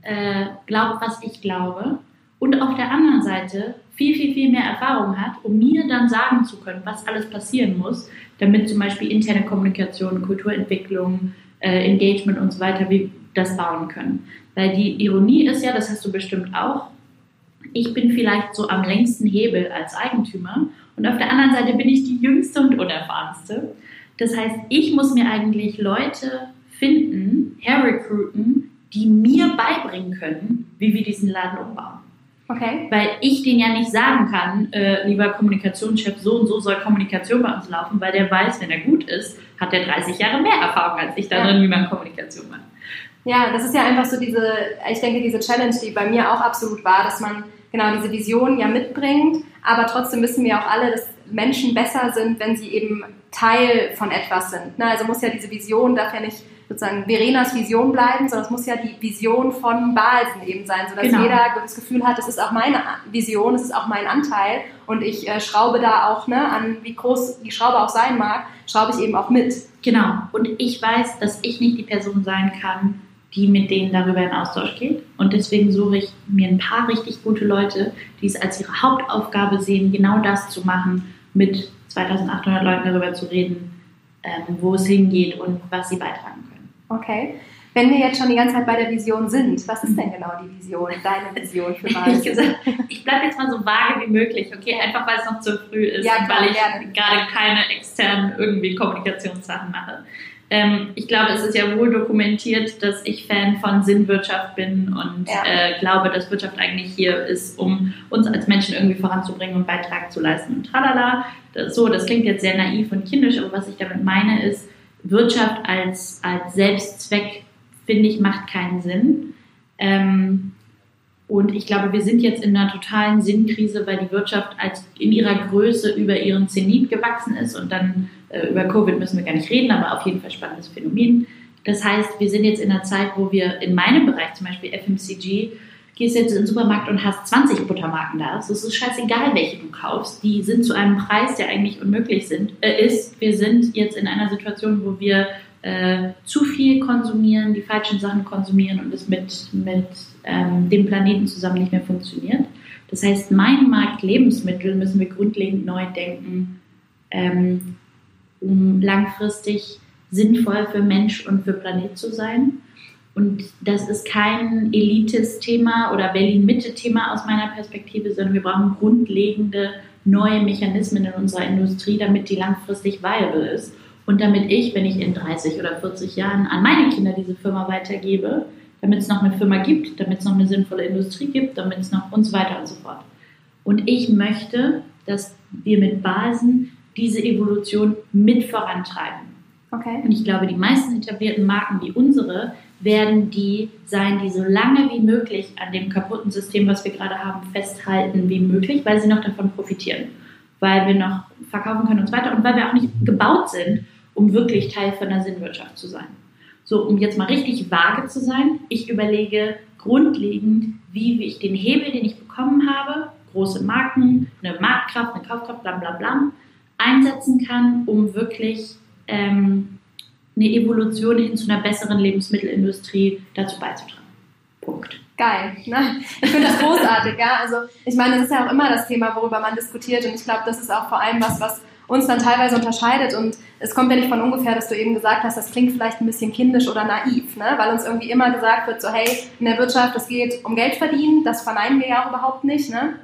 äh, glaubt, was ich glaube und auf der anderen Seite viel, viel, viel mehr Erfahrung hat, um mir dann sagen zu können, was alles passieren muss, damit zum Beispiel interne Kommunikation, Kulturentwicklung, äh, Engagement und so weiter, wie das bauen können. Weil die Ironie ist ja, das hast du bestimmt auch, ich bin vielleicht so am längsten Hebel als Eigentümer und auf der anderen Seite bin ich die jüngste und unerfahrenste. Das heißt, ich muss mir eigentlich Leute finden, herrecruiten, die mir beibringen können, wie wir diesen Laden umbauen. Okay. Weil ich den ja nicht sagen kann, äh, lieber Kommunikationschef, so und so soll Kommunikation bei uns laufen, weil der weiß, wenn er gut ist, hat er 30 Jahre mehr Erfahrung als ich darin, ja. wie man Kommunikation macht. Ja, das ist ja einfach so diese, ich denke, diese Challenge, die bei mir auch absolut war, dass man genau diese Vision ja mitbringt, aber trotzdem wissen wir auch alle, dass Menschen besser sind, wenn sie eben Teil von etwas sind. Ne? Also muss ja diese Vision, darf ja nicht sozusagen Verenas Vision bleiben, sondern es muss ja die Vision von Balsen eben sein, sodass genau. jeder das Gefühl hat, es ist auch meine Vision, es ist auch mein Anteil und ich äh, schraube da auch, ne, an wie groß die Schraube auch sein mag, schraube ich eben auch mit. Genau. Und ich weiß, dass ich nicht die Person sein kann, die mit denen darüber in Austausch geht. Und deswegen suche ich mir ein paar richtig gute Leute, die es als ihre Hauptaufgabe sehen, genau das zu machen mit 2800 Leuten darüber zu reden, ähm, wo es hingeht und was sie beitragen können. Okay. Wenn wir jetzt schon die ganze Zeit bei der Vision sind, was ist denn genau die Vision, deine Vision für [laughs] Basis? ich bleibe jetzt mal so vage wie möglich, okay? Einfach weil es noch zu früh ist ja, klar, weil ich gerne. gerade keine externen irgendwie Kommunikationssachen mache. Ähm, ich glaube, es ist ja wohl dokumentiert, dass ich Fan von Sinnwirtschaft bin und ja. äh, glaube, dass Wirtschaft eigentlich hier ist, um uns als Menschen irgendwie voranzubringen und Beitrag zu leisten und tralala. Das, so, das klingt jetzt sehr naiv und kindisch, aber was ich damit meine ist, Wirtschaft als, als Selbstzweck finde ich, macht keinen Sinn. Ähm, und ich glaube, wir sind jetzt in einer totalen Sinnkrise, weil die Wirtschaft als in ihrer Größe über ihren Zenit gewachsen ist. Und dann äh, über Covid müssen wir gar nicht reden, aber auf jeden Fall spannendes Phänomen. Das heißt, wir sind jetzt in einer Zeit, wo wir in meinem Bereich, zum Beispiel FMCG, gehst jetzt in den Supermarkt und hast 20 Buttermarken da. Es ist scheißegal, welche du kaufst. Die sind zu einem Preis, der eigentlich unmöglich sind, äh, ist. Wir sind jetzt in einer Situation, wo wir äh, zu viel konsumieren, die falschen Sachen konsumieren und es mit, mit ähm, dem Planeten zusammen nicht mehr funktioniert. Das heißt, mein Markt Lebensmittel müssen wir grundlegend neu denken, ähm, um langfristig sinnvoll für Mensch und für Planet zu sein. Und das ist kein Elites-Thema oder Berlin-Mitte-Thema aus meiner Perspektive, sondern wir brauchen grundlegende neue Mechanismen in unserer Industrie, damit die langfristig viable ist. Und damit ich, wenn ich in 30 oder 40 Jahren an meine Kinder diese Firma weitergebe, damit es noch eine Firma gibt, damit es noch eine sinnvolle Industrie gibt, damit es noch und so weiter und so fort. Und ich möchte, dass wir mit Basen diese Evolution mit vorantreiben. Okay. Und ich glaube, die meisten etablierten Marken wie unsere werden die sein, die so lange wie möglich an dem kaputten System, was wir gerade haben, festhalten wie möglich, weil sie noch davon profitieren. Weil wir noch verkaufen können und so weiter und weil wir auch nicht gebaut sind, um wirklich Teil von der Sinnwirtschaft zu sein. So, um jetzt mal richtig vage zu sein, ich überlege grundlegend, wie ich den Hebel, den ich bekommen habe, große Marken, eine Marktkraft, eine Kaufkraft, bla bla bla, einsetzen kann, um wirklich ähm, eine Evolution hin zu einer besseren Lebensmittelindustrie dazu beizutragen. Punkt. Geil. Ne? Ich finde das großartig. ja? Also ich meine, das ist ja auch immer das Thema, worüber man diskutiert und ich glaube, das ist auch vor allem was, was uns dann teilweise unterscheidet. Und es kommt ja nicht von ungefähr, dass du eben gesagt hast, das klingt vielleicht ein bisschen kindisch oder naiv, ne? weil uns irgendwie immer gesagt wird, so hey, in der Wirtschaft, es geht um Geld verdienen, das verneinen wir ja auch überhaupt nicht. Ne?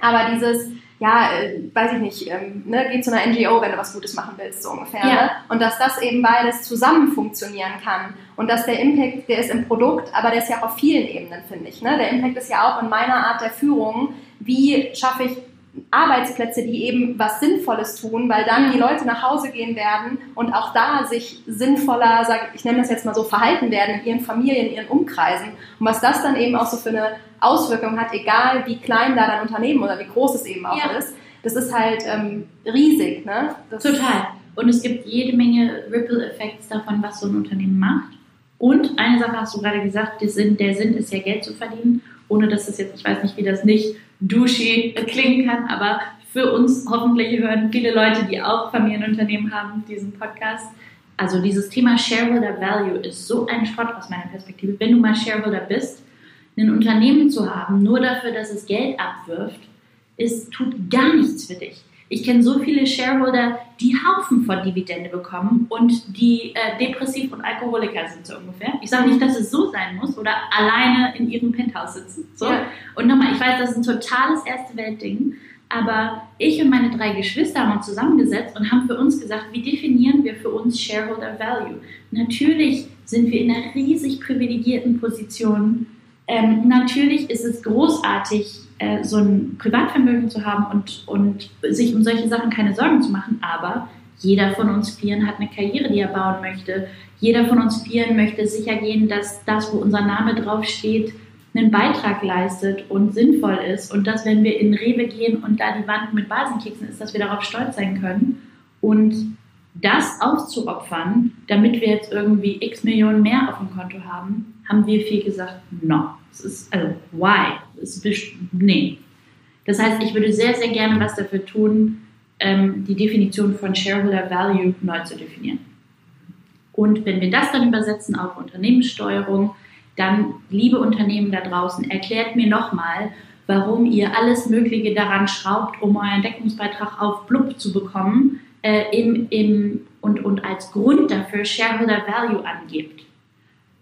Aber dieses, ja, äh, weiß ich nicht, ähm, ne, geh zu einer NGO, wenn du was Gutes machen willst, so ungefähr. Ja. Ne? Und dass das eben beides zusammen funktionieren kann. Und dass der Impact, der ist im Produkt, aber der ist ja auch auf vielen Ebenen, finde ich. Ne? Der Impact ist ja auch in meiner Art der Führung. Wie schaffe ich Arbeitsplätze, die eben was Sinnvolles tun, weil dann die Leute nach Hause gehen werden und auch da sich sinnvoller, sag, ich nenne das jetzt mal so, verhalten werden in ihren Familien, in ihren Umkreisen. Und was das dann eben auch so für eine Auswirkung hat, egal wie klein da dein Unternehmen oder wie groß es eben auch ja. ist, das ist halt ähm, riesig. Ne? Das Total. Und es gibt jede Menge Ripple-Effekte davon, was so ein Unternehmen macht. Und eine Sache hast du gerade gesagt, der Sinn, der Sinn ist ja Geld zu verdienen, ohne dass es jetzt, ich weiß nicht, wie das nicht douchey klingen kann, aber für uns hoffentlich hören viele Leute, die auch Familienunternehmen haben, diesen Podcast. Also dieses Thema Shareholder Value ist so ein Schrott aus meiner Perspektive. Wenn du mal Shareholder bist, ein Unternehmen zu haben, nur dafür, dass es Geld abwirft, ist, tut gar nichts für dich. Ich kenne so viele Shareholder, die Haufen von Dividende bekommen und die äh, depressiv und Alkoholiker sind so ungefähr. Ich sage nicht, dass es so sein muss oder alleine in ihrem Penthouse sitzen. So. Ja. Und nochmal, ich weiß, das ist ein totales erste Weltding, aber ich und meine drei Geschwister haben uns zusammengesetzt und haben für uns gesagt, wie definieren wir für uns Shareholder Value? Natürlich sind wir in einer riesig privilegierten Position. Ähm, natürlich ist es großartig, äh, so ein Privatvermögen zu haben und, und sich um solche Sachen keine Sorgen zu machen. Aber jeder von uns Vieren hat eine Karriere, die er bauen möchte. Jeder von uns Vieren möchte sicher gehen, dass das, wo unser Name draufsteht, einen Beitrag leistet und sinnvoll ist. Und dass, wenn wir in Rewe gehen und da die Wand mit Basenkeksen ist, dass wir darauf stolz sein können. Und das aufzuopfern, damit wir jetzt irgendwie x Millionen mehr auf dem Konto haben, haben wir viel gesagt, no. Es ist, also, why? Ist, nee. Das heißt, ich würde sehr, sehr gerne was dafür tun, ähm, die Definition von Shareholder Value neu zu definieren. Und wenn wir das dann übersetzen auf Unternehmenssteuerung, dann, liebe Unternehmen da draußen, erklärt mir nochmal, warum ihr alles Mögliche daran schraubt, um euren Deckungsbeitrag auf Blub zu bekommen äh, im, im, und, und als Grund dafür Shareholder Value angebt.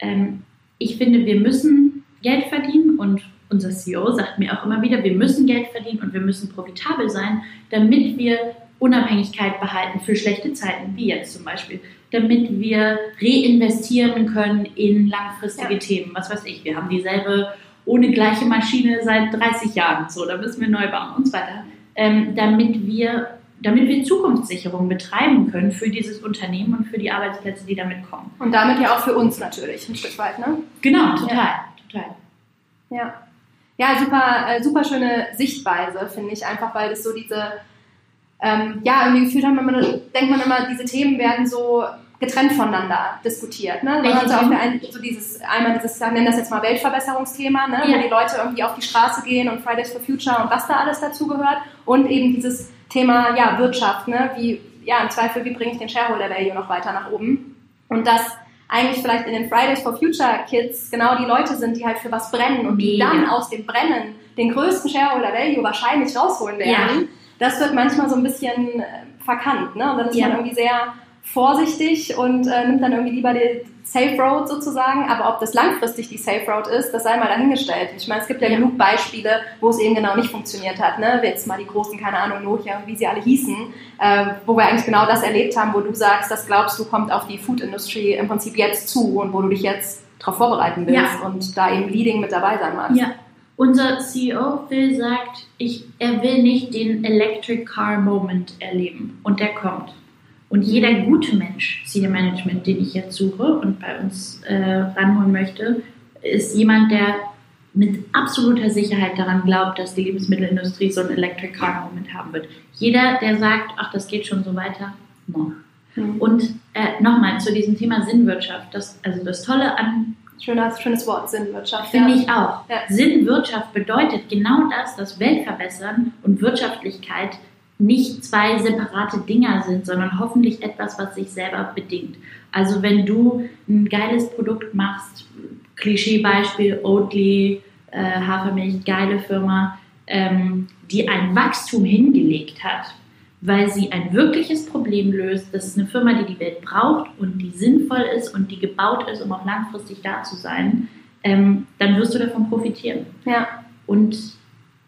Ähm, ich finde, wir müssen Geld verdienen und unser CEO sagt mir auch immer wieder, wir müssen Geld verdienen und wir müssen profitabel sein, damit wir Unabhängigkeit behalten für schlechte Zeiten, wie jetzt zum Beispiel, damit wir reinvestieren können in langfristige ja. Themen. Was weiß ich, wir haben dieselbe ohne gleiche Maschine seit 30 Jahren, so, da müssen wir neu bauen und so weiter, ähm, damit wir damit wir Zukunftssicherung betreiben können für dieses Unternehmen und für die Arbeitsplätze, die damit kommen. Und damit ja auch für uns natürlich ein Stück weit, ne? Genau, total, ja. total. Ja. Ja, super, äh, super schöne Sichtweise, finde ich, einfach weil es so diese ähm, ja, irgendwie gefühlt haben, man, denkt man immer, diese Themen werden so getrennt voneinander diskutiert. Ne? Hat so, ein, so dieses, einmal dieses, wir nennen das jetzt mal Weltverbesserungsthema, ne? Ja. wo die Leute irgendwie auf die Straße gehen und Fridays for Future und was da alles dazugehört. Und eben dieses Thema ja, Wirtschaft, ne? wie, ja, im Zweifel, wie bringe ich den Shareholder Value noch weiter nach oben? Und das eigentlich vielleicht in den Fridays for Future Kids genau die Leute sind, die halt für was brennen und die dann aus dem Brennen den größten Shareholder Value wahrscheinlich rausholen werden. Ja das wird manchmal so ein bisschen äh, verkannt. Ne? Und dann ist ja. man irgendwie sehr vorsichtig und äh, nimmt dann irgendwie lieber die Safe Road sozusagen. Aber ob das langfristig die Safe Road ist, das sei mal dahingestellt. Ich meine, es gibt ja, ja. genug Beispiele, wo es eben genau nicht funktioniert hat. Ne? Jetzt mal die großen, keine Ahnung, Nokia und wie sie alle hießen, äh, wo wir eigentlich genau das erlebt haben, wo du sagst, das glaubst du, kommt auf die Food Industry im Prinzip jetzt zu und wo du dich jetzt darauf vorbereiten willst ja. und da eben Leading mit dabei sein magst. Ja, unser CEO Phil sagt, ich, er will nicht den Electric Car Moment erleben und der kommt. Und jeder gute Mensch, Senior Management, den ich jetzt suche und bei uns äh, ranholen möchte, ist jemand, der mit absoluter Sicherheit daran glaubt, dass die Lebensmittelindustrie so einen Electric Car Moment haben wird. Jeder, der sagt, ach, das geht schon so weiter, no. Mhm. Und äh, nochmal zu diesem Thema Sinnwirtschaft. Das, also das Tolle an Schöner, schönes Wort, Sinnwirtschaft. Finde ja. ich auch. Ja. Sinnwirtschaft bedeutet genau das, dass Weltverbessern und Wirtschaftlichkeit nicht zwei separate Dinger sind, sondern hoffentlich etwas, was sich selber bedingt. Also wenn du ein geiles Produkt machst, Klischeebeispiel Oatly, äh, Hafermilch, geile Firma, ähm, die ein Wachstum hingelegt hat, weil sie ein wirkliches Problem löst. Das ist eine Firma, die die Welt braucht und die sinnvoll ist und die gebaut ist, um auch langfristig da zu sein. Ähm, dann wirst du davon profitieren. Ja. Und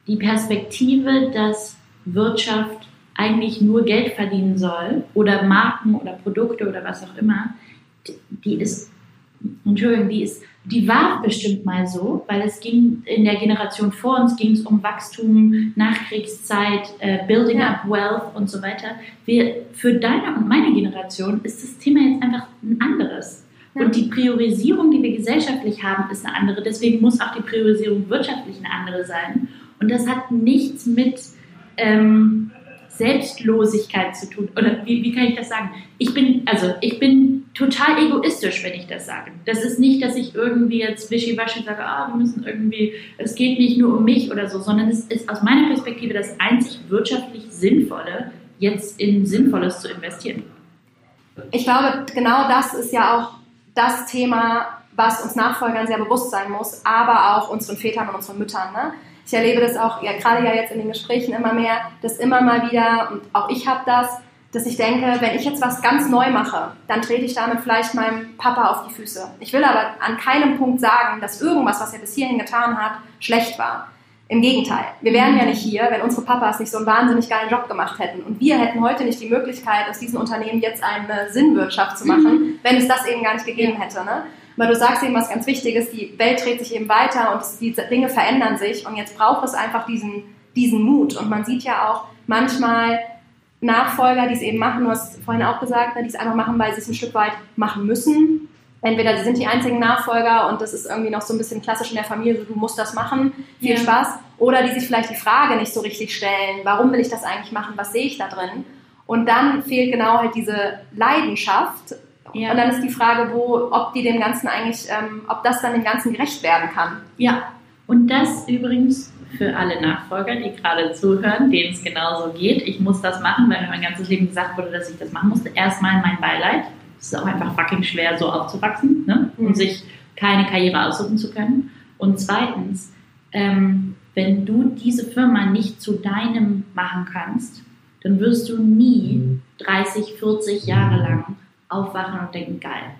die Perspektive, dass Wirtschaft eigentlich nur Geld verdienen soll oder Marken oder Produkte oder was auch immer, die ist, Entschuldigung, die ist die war bestimmt mal so, weil es ging in der Generation vor uns ging es um Wachstum, Nachkriegszeit, äh, Building ja. up Wealth und so weiter. Wir, für deine und meine Generation ist das Thema jetzt einfach ein anderes. Ja. Und die Priorisierung, die wir gesellschaftlich haben, ist eine andere. Deswegen muss auch die Priorisierung wirtschaftlich eine andere sein. Und das hat nichts mit ähm, Selbstlosigkeit zu tun. Oder wie, wie kann ich das sagen? Ich bin, also ich bin total egoistisch, wenn ich das sage. Das ist nicht, dass ich irgendwie jetzt wischiwaschi sage, ah, wir müssen irgendwie, es geht nicht nur um mich oder so, sondern es ist aus meiner Perspektive das einzig wirtschaftlich Sinnvolle, jetzt in Sinnvolles zu investieren. Ich glaube, genau das ist ja auch das Thema, was uns Nachfolgern sehr bewusst sein muss, aber auch unseren Vätern und unseren Müttern. Ne? Ich erlebe das auch ja, gerade ja jetzt in den Gesprächen immer mehr, dass immer mal wieder, und auch ich habe das, dass ich denke, wenn ich jetzt was ganz neu mache, dann trete ich damit vielleicht meinem Papa auf die Füße. Ich will aber an keinem Punkt sagen, dass irgendwas, was er bis hierhin getan hat, schlecht war. Im Gegenteil, wir wären ja nicht hier, wenn unsere Papas nicht so einen wahnsinnig geilen Job gemacht hätten. Und wir hätten heute nicht die Möglichkeit, aus diesen Unternehmen jetzt eine Sinnwirtschaft zu machen, mhm. wenn es das eben gar nicht gegeben hätte. Ne? Aber du sagst eben was ganz Wichtiges, die Welt dreht sich eben weiter und die Dinge verändern sich und jetzt braucht es einfach diesen, diesen Mut. Und man sieht ja auch manchmal Nachfolger, die es eben machen, du hast vorhin auch gesagt, ne, die es einfach machen, weil sie es ein Stück weit machen müssen. Entweder sie sind die einzigen Nachfolger und das ist irgendwie noch so ein bisschen klassisch in der Familie, so du musst das machen, viel ja. Spaß. Oder die sich vielleicht die Frage nicht so richtig stellen, warum will ich das eigentlich machen, was sehe ich da drin? Und dann fehlt genau halt diese Leidenschaft ja. Und dann ist die Frage, wo, ob die dem Ganzen eigentlich, ähm, ob das dann dem Ganzen gerecht werden kann. Ja, und das übrigens für alle Nachfolger, die gerade zuhören, denen es genauso geht. Ich muss das machen, weil mir mein ganzes Leben gesagt wurde, dass ich das machen musste. Erstmal mein Beileid. Es ist auch einfach fucking schwer, so aufzuwachsen ne? Mhm. und sich keine Karriere aussuchen zu können. Und zweitens, ähm, wenn du diese Firma nicht zu deinem machen kannst, dann wirst du nie 30, 40 Jahre lang aufwachen und denken, geil.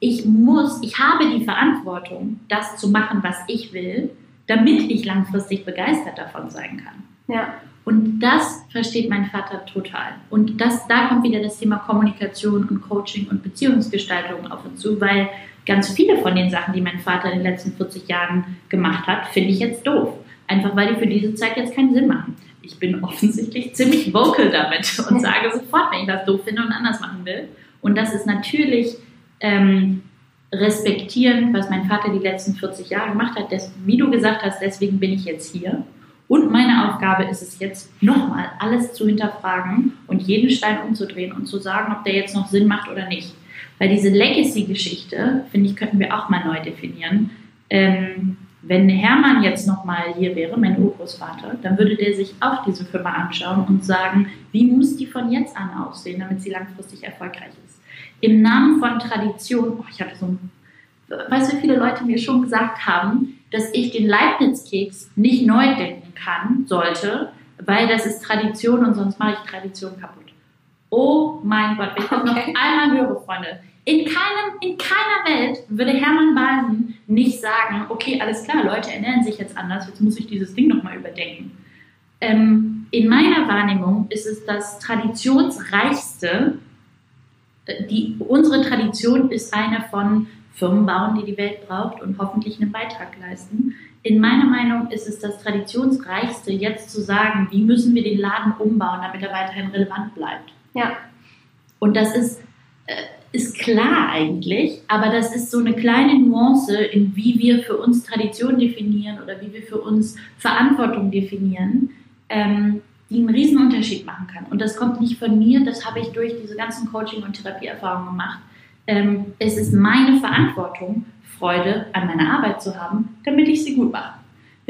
Ich muss, ich habe die Verantwortung, das zu machen, was ich will, damit ich langfristig begeistert davon sein kann. Ja. Und das versteht mein Vater total. Und das, da kommt wieder das Thema Kommunikation und Coaching und Beziehungsgestaltung auf uns zu, weil ganz viele von den Sachen, die mein Vater in den letzten 40 Jahren gemacht hat, finde ich jetzt doof. Einfach weil die für diese Zeit jetzt keinen Sinn machen. Ich bin [laughs] offensichtlich ziemlich vocal damit und [laughs] sage sofort, wenn ich das doof finde und anders machen will. Und das ist natürlich ähm, respektieren, was mein Vater die letzten 40 Jahre gemacht hat. Das, wie du gesagt hast, deswegen bin ich jetzt hier. Und meine Aufgabe ist es jetzt, nochmal alles zu hinterfragen und jeden Stein umzudrehen und zu sagen, ob der jetzt noch Sinn macht oder nicht. Weil diese Legacy-Geschichte, finde ich, könnten wir auch mal neu definieren. Ähm, wenn Hermann jetzt nochmal hier wäre, mein Urgroßvater, dann würde der sich auch diese Firma anschauen und sagen, wie muss die von jetzt an aussehen, damit sie langfristig erfolgreich ist. Im Namen von Tradition, oh, ich hatte so ein, weißt du, viele Leute mir schon gesagt haben, dass ich den Leibniz-Keks nicht neu denken kann, sollte, weil das ist Tradition und sonst mache ich Tradition kaputt. Oh mein Gott, wenn ich das okay. noch einmal höre, Freunde, in, keinem, in keiner Welt würde Hermann Balsen nicht sagen, okay, alles klar, Leute ernähren sich jetzt anders, jetzt muss ich dieses Ding nochmal überdenken. Ähm, in meiner Wahrnehmung ist es das traditionsreichste, die, unsere Tradition ist eine von Firmen bauen, die die Welt braucht und hoffentlich einen Beitrag leisten. In meiner Meinung ist es das traditionsreichste, jetzt zu sagen, wie müssen wir den Laden umbauen, damit er weiterhin relevant bleibt. Ja. Und das ist, äh, ist klar eigentlich, aber das ist so eine kleine Nuance, in wie wir für uns Tradition definieren oder wie wir für uns Verantwortung definieren, ähm, die einen riesen Unterschied machen kann. Und das kommt nicht von mir, das habe ich durch diese ganzen Coaching- und Therapieerfahrungen gemacht. Ähm, es ist meine Verantwortung, Freude an meiner Arbeit zu haben, damit ich sie gut mache.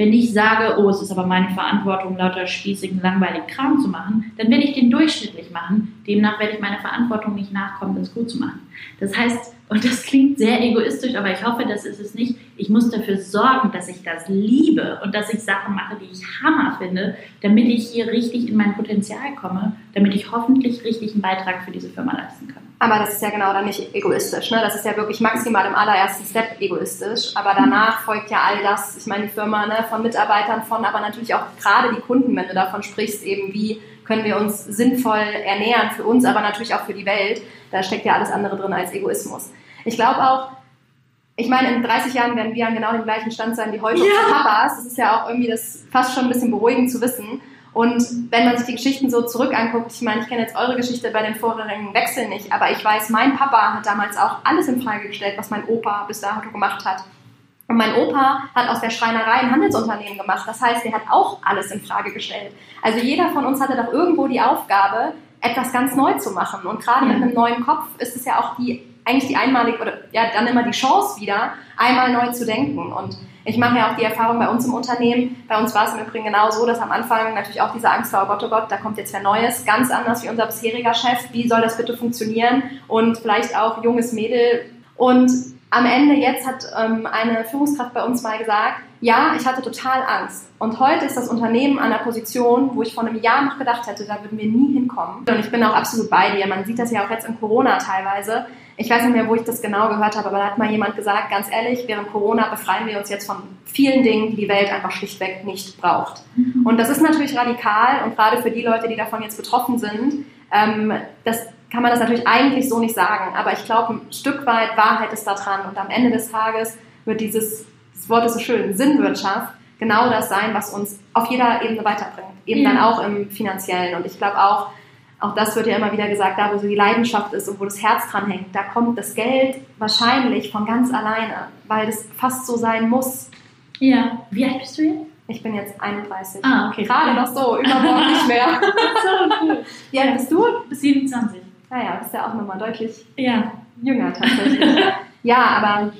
Wenn ich sage, oh, es ist aber meine Verantwortung, lauter spießigen, langweiligen Kram zu machen, dann werde ich den durchschnittlich machen. Demnach werde ich meiner Verantwortung nicht nachkommen, das gut zu machen. Das heißt, und das klingt sehr egoistisch, aber ich hoffe, das ist es nicht. Ich muss dafür sorgen, dass ich das liebe und dass ich Sachen mache, die ich Hammer finde, damit ich hier richtig in mein Potenzial komme, damit ich hoffentlich richtig einen Beitrag für diese Firma leisten kann. Aber das ist ja genau dann nicht egoistisch. Ne? Das ist ja wirklich maximal im allerersten Step egoistisch. Aber danach folgt ja all das, ich meine, die Firma ne, von Mitarbeitern, von aber natürlich auch gerade die Kunden, wenn du davon sprichst, eben wie können wir uns sinnvoll ernähren für uns, aber natürlich auch für die Welt. Da steckt ja alles andere drin als Egoismus. Ich glaube auch, ich meine, in 30 Jahren werden wir an genau dem gleichen Stand sein wie heute ja. unsere Papas. Das ist ja auch irgendwie das fast schon ein bisschen beruhigend zu wissen. Und wenn man sich die Geschichten so zurück anguckt, ich meine, ich kenne jetzt eure Geschichte bei den vorherigen Wechseln nicht, aber ich weiß, mein Papa hat damals auch alles in Frage gestellt, was mein Opa bis dato gemacht hat. Und mein Opa hat aus der Schreinerei ein Handelsunternehmen gemacht. Das heißt, er hat auch alles in Frage gestellt. Also jeder von uns hatte doch irgendwo die Aufgabe, etwas ganz neu zu machen. Und gerade mit einem neuen Kopf ist es ja auch die, eigentlich die einmalige, oder ja, dann immer die Chance wieder, einmal neu zu denken. Und ich mache ja auch die Erfahrung bei uns im Unternehmen. Bei uns war es im Übrigen genau so, dass am Anfang natürlich auch diese Angst war, oh Gott, oh Gott, da kommt jetzt wer Neues, ganz anders wie unser bisheriger Chef. Wie soll das bitte funktionieren? Und vielleicht auch junges Mädel. Und am Ende jetzt hat ähm, eine Führungskraft bei uns mal gesagt, ja, ich hatte total Angst. Und heute ist das Unternehmen an einer Position, wo ich vor einem Jahr noch gedacht hätte, da würden wir nie hinkommen. Und ich bin auch absolut bei dir. Man sieht das ja auch jetzt in Corona teilweise ich weiß nicht mehr, wo ich das genau gehört habe, aber da hat mal jemand gesagt, ganz ehrlich, während Corona befreien wir uns jetzt von vielen Dingen, die die Welt einfach schlichtweg nicht braucht. Mhm. Und das ist natürlich radikal und gerade für die Leute, die davon jetzt betroffen sind, ähm, das kann man das natürlich eigentlich so nicht sagen. Aber ich glaube, ein Stück weit Wahrheit ist da dran und am Ende des Tages wird dieses, das Wort ist so schön, Sinnwirtschaft, genau das sein, was uns auf jeder Ebene weiterbringt. Eben ja. dann auch im finanziellen. Und ich glaube auch, auch das wird ja immer wieder gesagt, da wo so die Leidenschaft ist und wo das Herz dran hängt, da kommt das Geld wahrscheinlich von ganz alleine, weil das fast so sein muss. Ja. Wie alt bist du jetzt? Ich bin jetzt 31. Ah, okay. Gerade noch so, übermorgen [laughs] nicht mehr. so, cool. Wie alt bist du? Bis 27. Naja, bist ja auch nochmal deutlich ja. jünger tatsächlich. [laughs] ja, aber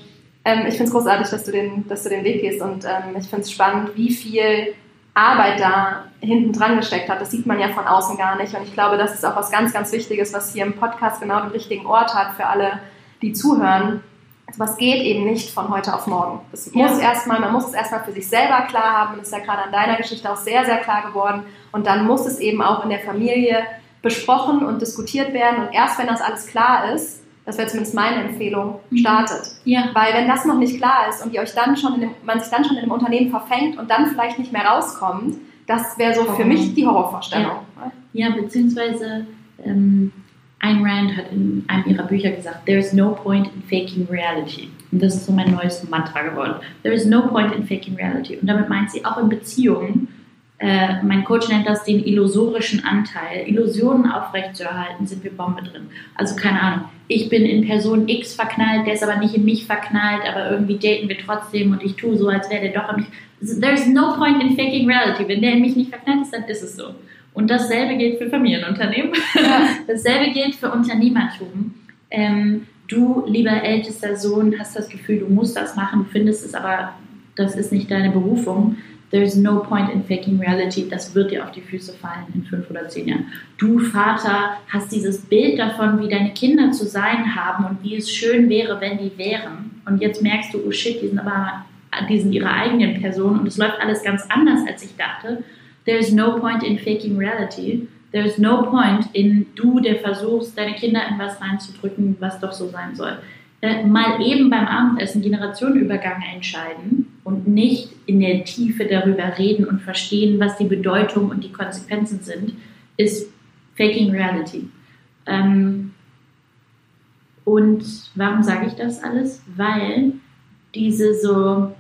ähm, ich finde es großartig, dass du, den, dass du den Weg gehst und ähm, ich finde es spannend, wie viel Arbeit da hinten dran gesteckt hat. Das sieht man ja von außen gar nicht. Und ich glaube, das ist auch was ganz, ganz Wichtiges, was hier im Podcast genau den richtigen Ort hat für alle, die zuhören. Also was geht eben nicht von heute auf morgen. Das muss ja. erstmal, man muss es erstmal für sich selber klar haben. Das ist ja gerade an deiner Geschichte auch sehr, sehr klar geworden. Und dann muss es eben auch in der Familie besprochen und diskutiert werden. Und erst wenn das alles klar ist, das wäre zumindest meine Empfehlung, mhm. startet. Ja. Weil wenn das noch nicht klar ist und ihr euch dann schon in dem, man sich dann schon in dem Unternehmen verfängt und dann vielleicht nicht mehr rauskommt, das wäre so für mich die Horrorvorstellung. Ja, ja beziehungsweise ähm, Ayn Rand hat in einem ihrer Bücher gesagt, there is no point in faking reality. Und das ist so mein neues Mantra geworden. There is no point in faking reality. Und damit meint sie auch in Beziehungen, äh, mein Coach nennt das den illusorischen Anteil. Illusionen aufrechtzuerhalten, sind wir Bombe drin. Also keine Ahnung, ich bin in Person X verknallt, der ist aber nicht in mich verknallt, aber irgendwie daten wir trotzdem und ich tue so, als wäre der doch in mich. There's no point in faking reality. Wenn der in mich nicht verknallt ist, dann ist es so. Und dasselbe gilt für Familienunternehmen. Ja. [laughs] Dasselbe gilt für Unternehmertum. Ähm, du, lieber ältester Sohn, hast das Gefühl, du musst das machen, findest es aber, das ist nicht deine Berufung There's no point in faking reality. Das wird dir auf die Füße fallen in fünf oder zehn Jahren. Du Vater hast dieses Bild davon, wie deine Kinder zu sein haben und wie es schön wäre, wenn die wären. Und jetzt merkst du, oh shit, die sind aber, die sind ihre eigenen Personen und es läuft alles ganz anders, als ich dachte. There's no point in faking reality. There's no point in du, der versuchst, deine Kinder in was reinzudrücken, was doch so sein soll. Äh, mal eben beim Abendessen Generationenübergang entscheiden und nicht in der Tiefe darüber reden und verstehen, was die Bedeutung und die Konsequenzen sind, ist Faking Reality. Ähm, und warum sage ich das alles? Weil diese so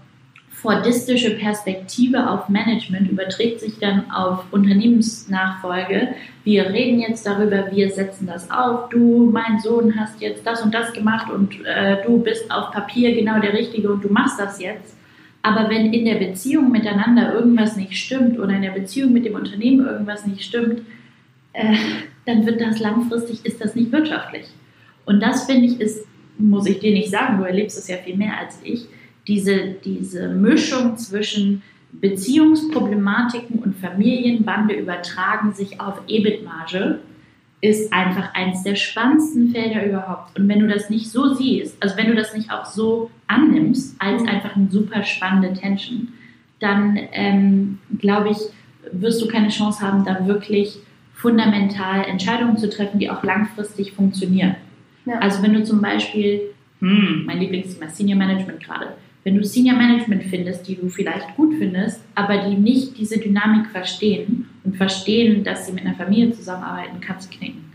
fordistische Perspektive auf Management überträgt sich dann auf Unternehmensnachfolge. Wir reden jetzt darüber, wir setzen das auf. Du, mein Sohn, hast jetzt das und das gemacht und äh, du bist auf Papier genau der Richtige und du machst das jetzt. Aber wenn in der Beziehung miteinander irgendwas nicht stimmt oder in der Beziehung mit dem Unternehmen irgendwas nicht stimmt, äh, dann wird das langfristig, ist das nicht wirtschaftlich. Und das finde ich ist, muss ich dir nicht sagen, du erlebst es ja viel mehr als ich, diese, diese Mischung zwischen Beziehungsproblematiken und Familienbande übertragen sich auf EBIT-Marge ist einfach eines der spannendsten Felder überhaupt. Und wenn du das nicht so siehst, also wenn du das nicht auch so annimmst, als einfach eine super spannende Tension, dann ähm, glaube ich, wirst du keine Chance haben, da wirklich fundamental Entscheidungen zu treffen, die auch langfristig funktionieren. Ja. Also wenn du zum Beispiel, hm, mein Lieblingsthema Senior Management gerade, wenn du Senior Management findest, die du vielleicht gut findest, aber die nicht diese Dynamik verstehen und verstehen, dass sie mit einer Familie zusammenarbeiten, kannst du knicken.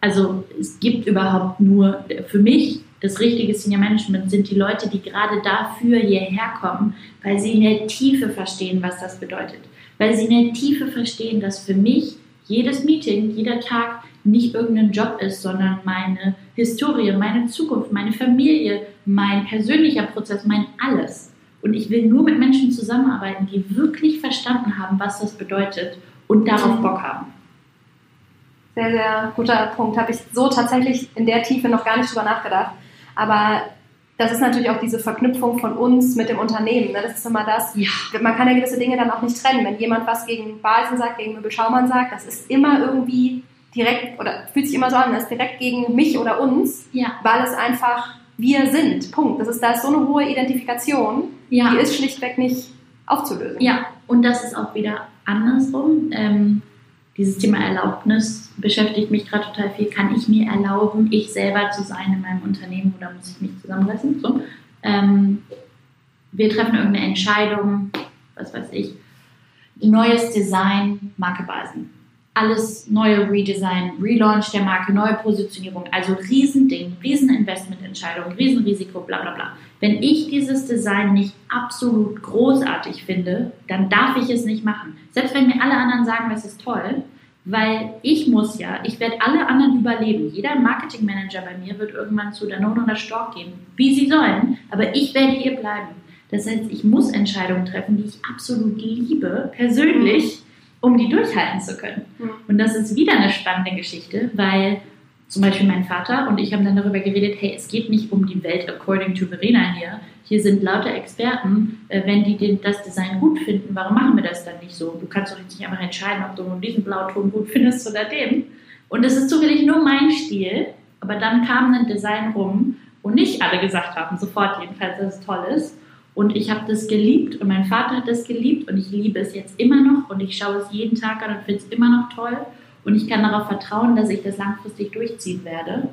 Also es gibt überhaupt nur, für mich, das richtige Senior Management sind die Leute, die gerade dafür hierher kommen, weil sie in der Tiefe verstehen, was das bedeutet. Weil sie in der Tiefe verstehen, dass für mich jedes Meeting, jeder Tag nicht irgendein Job ist, sondern meine Historie, meine Zukunft, meine Familie, mein persönlicher Prozess, mein alles. Und ich will nur mit Menschen zusammenarbeiten, die wirklich verstanden haben, was das bedeutet und darauf. Bock haben. Sehr, sehr guter Punkt. Habe ich so tatsächlich in der Tiefe noch gar nicht drüber nachgedacht. Aber das ist natürlich auch diese Verknüpfung von uns mit dem Unternehmen. Ne? Das ist immer das. Ja. Man kann ja gewisse Dinge dann auch nicht trennen. Wenn jemand was gegen Balsen sagt, gegen Möbel Schaumann sagt, das ist immer irgendwie direkt oder fühlt sich immer so an, das ist direkt gegen mich oder uns, ja. weil es einfach wir sind. Punkt. Das ist, da ist so eine hohe Identifikation, ja. die ist schlichtweg nicht aufzulösen. Ja, und das ist auch wieder andersrum. Ähm, dieses Thema Erlaubnis beschäftigt mich gerade total viel. Kann ich mir erlauben, ich selber zu sein in meinem Unternehmen oder muss ich mich zusammenreißen? So. Ähm, wir treffen irgendeine Entscheidung, was weiß ich, neues Design, Marke Basen alles neue Redesign, Relaunch der Marke, neue Positionierung, also Riesending, Rieseninvestmententscheidung, Riesenrisiko, bla bla bla. Wenn ich dieses Design nicht absolut großartig finde, dann darf ich es nicht machen. Selbst wenn mir alle anderen sagen, es ist toll, weil ich muss ja, ich werde alle anderen überleben. Jeder Marketingmanager bei mir wird irgendwann zu Danone oder Stork gehen, wie sie sollen, aber ich werde hier bleiben. Das heißt, ich muss Entscheidungen treffen, die ich absolut liebe, persönlich um die durchhalten zu können. Mhm. Und das ist wieder eine spannende Geschichte, weil zum Beispiel mein Vater und ich haben dann darüber geredet, hey, es geht nicht um die Welt according to Verena hier. Hier sind lauter Experten. Äh, wenn die das Design gut finden, warum machen wir das dann nicht so? Du kannst doch jetzt nicht einfach entscheiden, ob du nur diesen Blauton gut [laughs] findest oder den. Und es ist zufällig nur mein Stil, aber dann kam ein Design rum und nicht alle gesagt haben, sofort jedenfalls, dass es toll ist. Und ich habe das geliebt und mein Vater hat das geliebt und ich liebe es jetzt immer noch und ich schaue es jeden Tag an und finde es immer noch toll. Und ich kann darauf vertrauen, dass ich das langfristig durchziehen werde.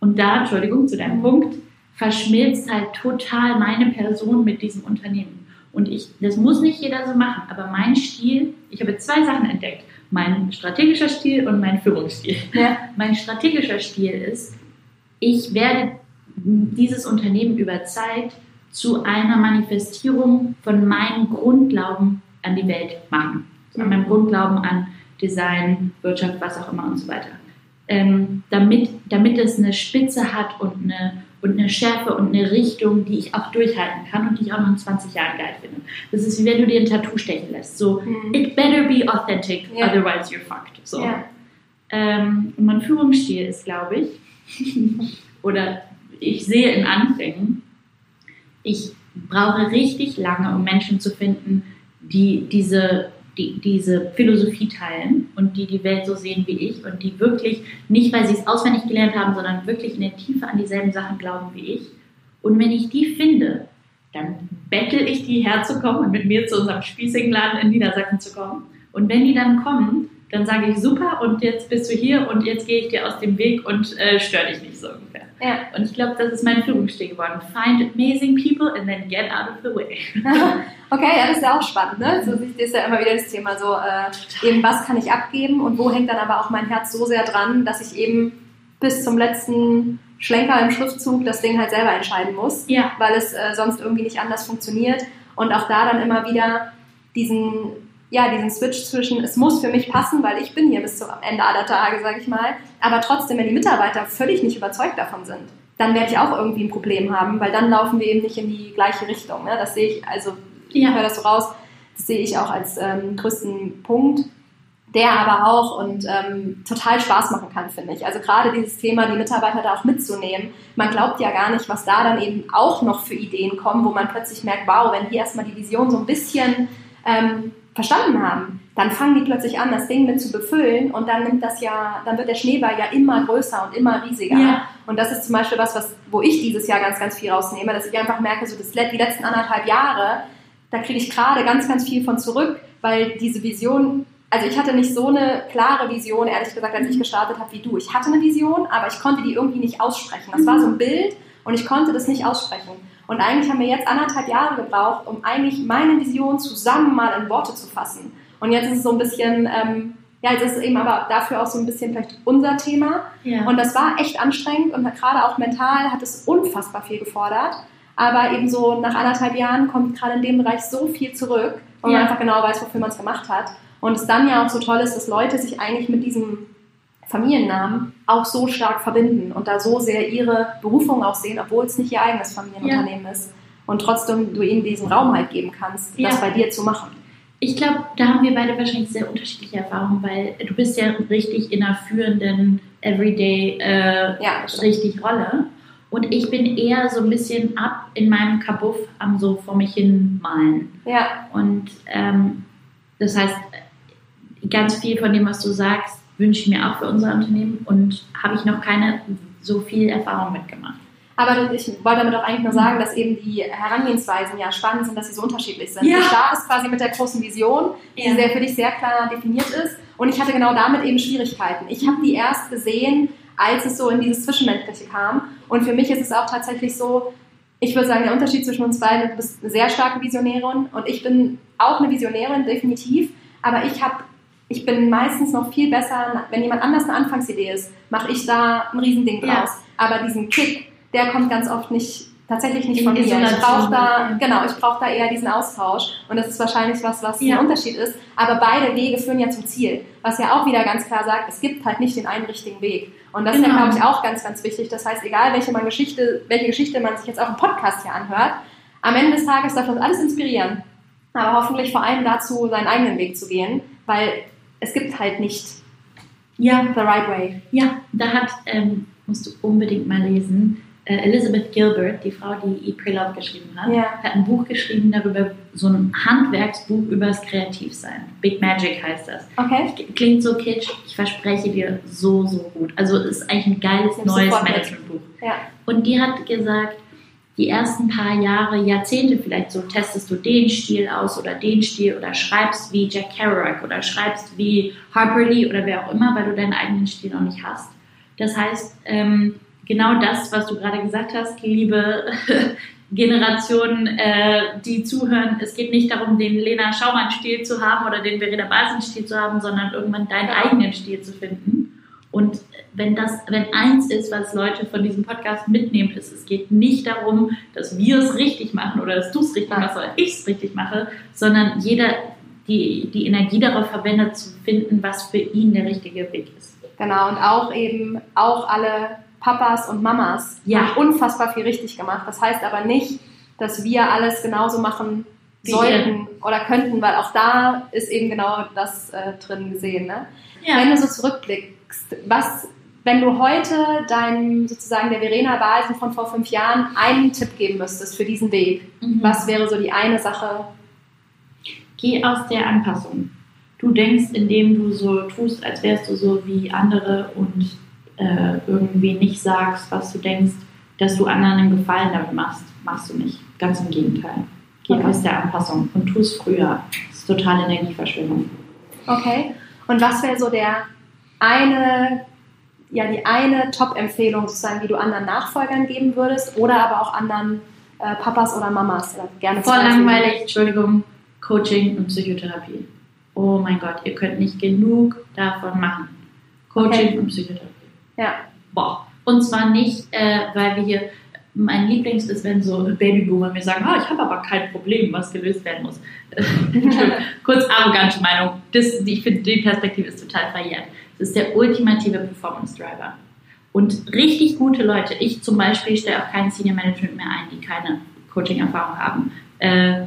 Und da, Entschuldigung, zu deinem Punkt, verschmilzt halt total meine Person mit diesem Unternehmen. Und ich, das muss nicht jeder so machen, aber mein Stil, ich habe zwei Sachen entdeckt. Mein strategischer Stil und mein Führungsstil. Ja. [laughs] Mein strategischer Stil ist, ich werde dieses Unternehmen über Zeit zu einer Manifestierung von meinem Grundglauben an die Welt machen. An meinem Grundglauben an Design, Wirtschaft, was auch immer und so weiter. Ähm, damit, damit es eine Spitze hat und eine, und eine Schärfe und eine Richtung, die ich auch durchhalten kann und die ich auch noch in 20 Jahren geil finde. Das ist wie wenn du dir ein Tattoo stechen lässt. So, mhm. it better be authentic, yeah. otherwise you're fucked. So. Yeah. Ähm, mein Führungsstil ist, glaube ich, [laughs] oder ich sehe in Anfängen, ich brauche richtig lange, um Menschen zu finden, die diese die diese Philosophie teilen und die die Welt so sehen wie ich und die wirklich nicht, weil sie es auswendig gelernt haben, sondern wirklich in der Tiefe an dieselben Sachen glauben wie ich. Und wenn ich die finde, dann bettel ich die herzukommen und mit mir zu unserem spießigen Laden in Niedersachsen zu kommen. Und wenn die dann kommen, dann sage ich super und jetzt bist du hier und jetzt gehe ich dir aus dem Weg und äh, störe dich nicht so ungefähr. Ja. Und ich glaube, das ist mein Führungsstil geworden. Find amazing people and then get out of the way. [laughs] okay, ja, das ist ja auch spannend. Ne? So ist ja immer wieder das Thema so, äh, eben was kann ich abgeben und wo hängt dann aber auch mein Herz so sehr dran, dass ich eben bis zum letzten Schlenker im Schriftzug das Ding halt selber entscheiden muss, ja. weil es äh, sonst irgendwie nicht anders funktioniert. Und auch da dann immer wieder diesen ja, diesen Switch zwischen, es muss für mich passen, weil ich bin hier bis zum Ende aller Tage, sage ich mal, aber trotzdem, wenn die Mitarbeiter völlig nicht überzeugt davon sind, dann werde ich auch irgendwie ein Problem haben, weil dann laufen wir eben nicht in die gleiche Richtung. Ne? Das sehe ich, also ich ja. höre das so raus, das sehe ich auch als ähm, größten Punkt, der aber auch und ähm, total Spaß machen kann, finde ich. Also gerade dieses Thema, die Mitarbeiter da auch mitzunehmen. Man glaubt ja gar nicht, was da dann eben auch noch für Ideen kommen, wo man plötzlich merkt, wow, wenn hier erstmal die Vision so ein bisschen ähm, verstanden haben, dann fangen die plötzlich an, das Ding mit zu befüllen und dann nimmt das ja, dann wird der Schneeball ja immer größer und immer riesiger. Ja. Und das ist zum Beispiel was, was, wo ich dieses Jahr ganz, ganz viel rausnehme, dass ich einfach merke, so das, die letzten anderthalb Jahre, da kriege ich gerade ganz, ganz viel von zurück, weil diese Vision, also ich hatte nicht so eine klare Vision, ehrlich gesagt, als ich gestartet habe wie du. Ich hatte eine Vision, aber ich konnte die irgendwie nicht aussprechen. Das war so ein Bild und ich konnte das nicht aussprechen. Und eigentlich haben wir jetzt anderthalb Jahre gebraucht, um eigentlich meine Vision zusammen mal in Worte zu fassen. Und jetzt ist es so ein bisschen, ähm, ja, jetzt ist es eben aber dafür auch so ein bisschen vielleicht unser Thema. Ja. Und das war echt anstrengend und gerade auch mental hat es unfassbar viel gefordert. Aber eben so nach anderthalb Jahren kommt gerade in dem Bereich so viel zurück und ja. man einfach genau weiß, wofür man es gemacht hat. Und es dann ja auch so toll ist, dass Leute sich eigentlich mit diesem Familiennamen auch so stark verbinden und da so sehr ihre Berufung auch sehen, obwohl es nicht ihr eigenes Familienunternehmen ja. ist. Und trotzdem du ihnen diesen Raum halt geben kannst, ja. das bei dir zu machen. Ich glaube, da haben wir beide wahrscheinlich sehr unterschiedliche Erfahrungen, weil du bist ja richtig in einer führenden Everyday äh, ja, richtig Rolle. Und ich bin eher so ein bisschen ab in meinem Kabuff am so vor mich hin malen. Ja. Und ähm, das heißt, ganz viel von dem, was du sagst, wünsche ich mir auch für unser Unternehmen und habe ich noch keine so viel Erfahrung mitgemacht. Aber ich wollte damit auch eigentlich nur sagen, dass eben die Herangehensweisen ja spannend sind, dass sie so unterschiedlich sind. Ja. Du startest quasi mit der großen Vision, die ja. sehr für dich sehr klar definiert ist. Und ich hatte genau damit eben Schwierigkeiten. Ich habe die erst gesehen, als es so in dieses Zwischenmenschliche kam. Und für mich ist es auch tatsächlich so, ich würde sagen, der Unterschied zwischen uns beiden, du bist eine sehr starke Visionärin und ich bin auch eine Visionärin, definitiv. Aber ich habe ich bin meistens noch viel besser, wenn jemand anders eine Anfangsidee ist, mache ich da ein Riesending draus. Ja. Aber diesen Kick, der kommt ganz oft nicht, tatsächlich nicht von mir. Ich brauche da, genau, ich brauche da eher diesen Austausch. Und das ist wahrscheinlich was, was ja. ein Unterschied ist. Aber beide Wege führen ja zum Ziel. Was ja auch wieder ganz klar sagt, es gibt halt nicht den einen richtigen Weg. Und das genau. ist ja, glaube ich, auch ganz, ganz wichtig. Das heißt, egal welche, man Geschichte, welche Geschichte man sich jetzt auch im Podcast hier anhört, am Ende des Tages darf das alles inspirieren. Aber hoffentlich vor allem dazu, seinen eigenen Weg zu gehen. Weil es gibt halt nicht ja. the right way. Ja, da hat, ähm, musst du unbedingt mal lesen, äh, Elizabeth Gilbert, die Frau, die Eat, Pray, Love geschrieben hat, Ja. hat ein Buch geschrieben darüber, so ein Handwerksbuch über das Kreativsein. Big Magic heißt das. Okay. Klingt so kitsch, ich verspreche dir so, so gut. Also es ist eigentlich ein geiles neues. Managementbuch. Ja. Und die hat gesagt, die ersten paar Jahre, Jahrzehnte vielleicht so, testest du den Stil aus oder den Stil oder schreibst wie Jack Kerouac oder schreibst wie Harper Lee oder wer auch immer, weil du deinen eigenen Stil noch nicht hast. Das heißt, ähm, genau das, was du gerade gesagt hast, liebe [laughs] Generationen, äh, die zuhören, es geht nicht darum, den Lena Schaumann-Stil zu haben oder den Verena Basen-Stil zu haben, sondern irgendwann deinen Ja. eigenen Stil zu finden. Und wenn das, wenn eins ist, was Leute von diesem Podcast mitnehmen, ist, es geht nicht darum, dass wir es richtig machen oder dass du es richtig machst oder ich es richtig mache, sondern jeder die, die Energie darauf verwendet, zu finden, was für ihn der richtige Weg ist. Genau, und auch eben, auch alle Papas und Mamas Ja. haben unfassbar viel richtig gemacht. Das heißt aber nicht, dass wir alles genauso machen sollten oder könnten, weil auch da ist eben genau das äh, drin gesehen. Ne? Wenn Ja, du so zurückblickst, was, wenn du heute deinem sozusagen der Verena Balsen von vor fünf Jahren einen Tipp geben müsstest für diesen Weg, Mhm. was wäre so die eine Sache? Geh aus der Anpassung. Du denkst, indem du so tust, als wärst du so wie andere und äh, irgendwie nicht sagst, was du denkst, dass du anderen einen Gefallen damit machst, machst du nicht. Ganz im Gegenteil. Geh Okay. aus der Anpassung und tu es früher. Das ist totale Energieverschwendung. Okay. Und was wäre so der eine, ja, die eine Top-Empfehlung sozusagen, die du anderen Nachfolgern geben würdest oder aber auch anderen äh, Papas oder Mamas? Oder gerne Voll langweilig, Entschuldigung, Coaching und Psychotherapie. Oh mein Gott, ihr könnt nicht genug davon machen. Coaching Okay. und Psychotherapie. Ja. Boah. Und zwar nicht, äh, weil wir hier, mein Lieblings ist, wenn so Babyboomer mir sagen, ah, ich habe aber kein Problem, was gelöst werden muss. [laughs] [laughs] Kurz arrogante Meinung. Das, ich finde, die Perspektive ist total verjährt. Das ist der ultimative Performance Driver. Und richtig gute Leute, ich zum Beispiel stelle auch kein Senior Management mehr ein, die keine Coaching-Erfahrung haben. Äh,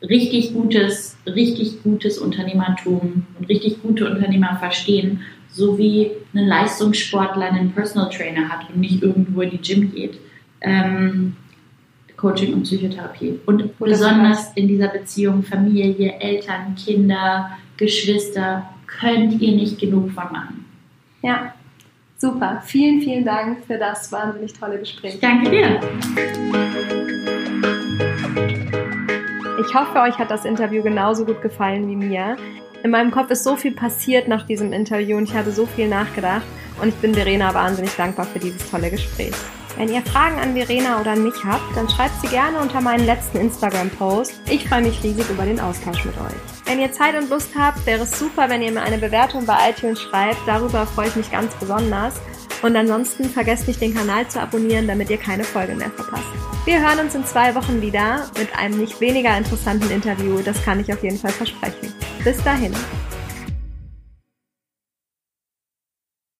richtig gutes, richtig gutes Unternehmertum und richtig gute Unternehmer verstehen, so wie ein Leistungssportler einen Personal Trainer hat und nicht irgendwo in die Gym geht. Ähm, Coaching und Psychotherapie. Und besonders in dieser Beziehung Familie, Eltern, Kinder, Geschwister könnt ihr nicht genug von machen. Ja. Super. Vielen, vielen Dank für das wahnsinnig tolle Gespräch. Ich danke dir. Ich hoffe, euch hat das Interview genauso gut gefallen wie mir. In meinem Kopf ist so viel passiert nach diesem Interview und ich habe so viel nachgedacht und ich bin Verena wahnsinnig dankbar für dieses tolle Gespräch. Wenn ihr Fragen an Verena oder an mich habt, dann schreibt sie gerne unter meinen letzten Instagram-Post. Ich freue mich riesig über den Austausch mit euch. Wenn ihr Zeit und Lust habt, wäre es super, wenn ihr mir eine Bewertung bei iTunes schreibt. Darüber freue ich mich ganz besonders. Und ansonsten vergesst nicht, den Kanal zu abonnieren, damit ihr keine Folge mehr verpasst. Wir hören uns in zwei Wochen wieder mit einem nicht weniger interessanten Interview. Das kann ich auf jeden Fall versprechen. Bis dahin.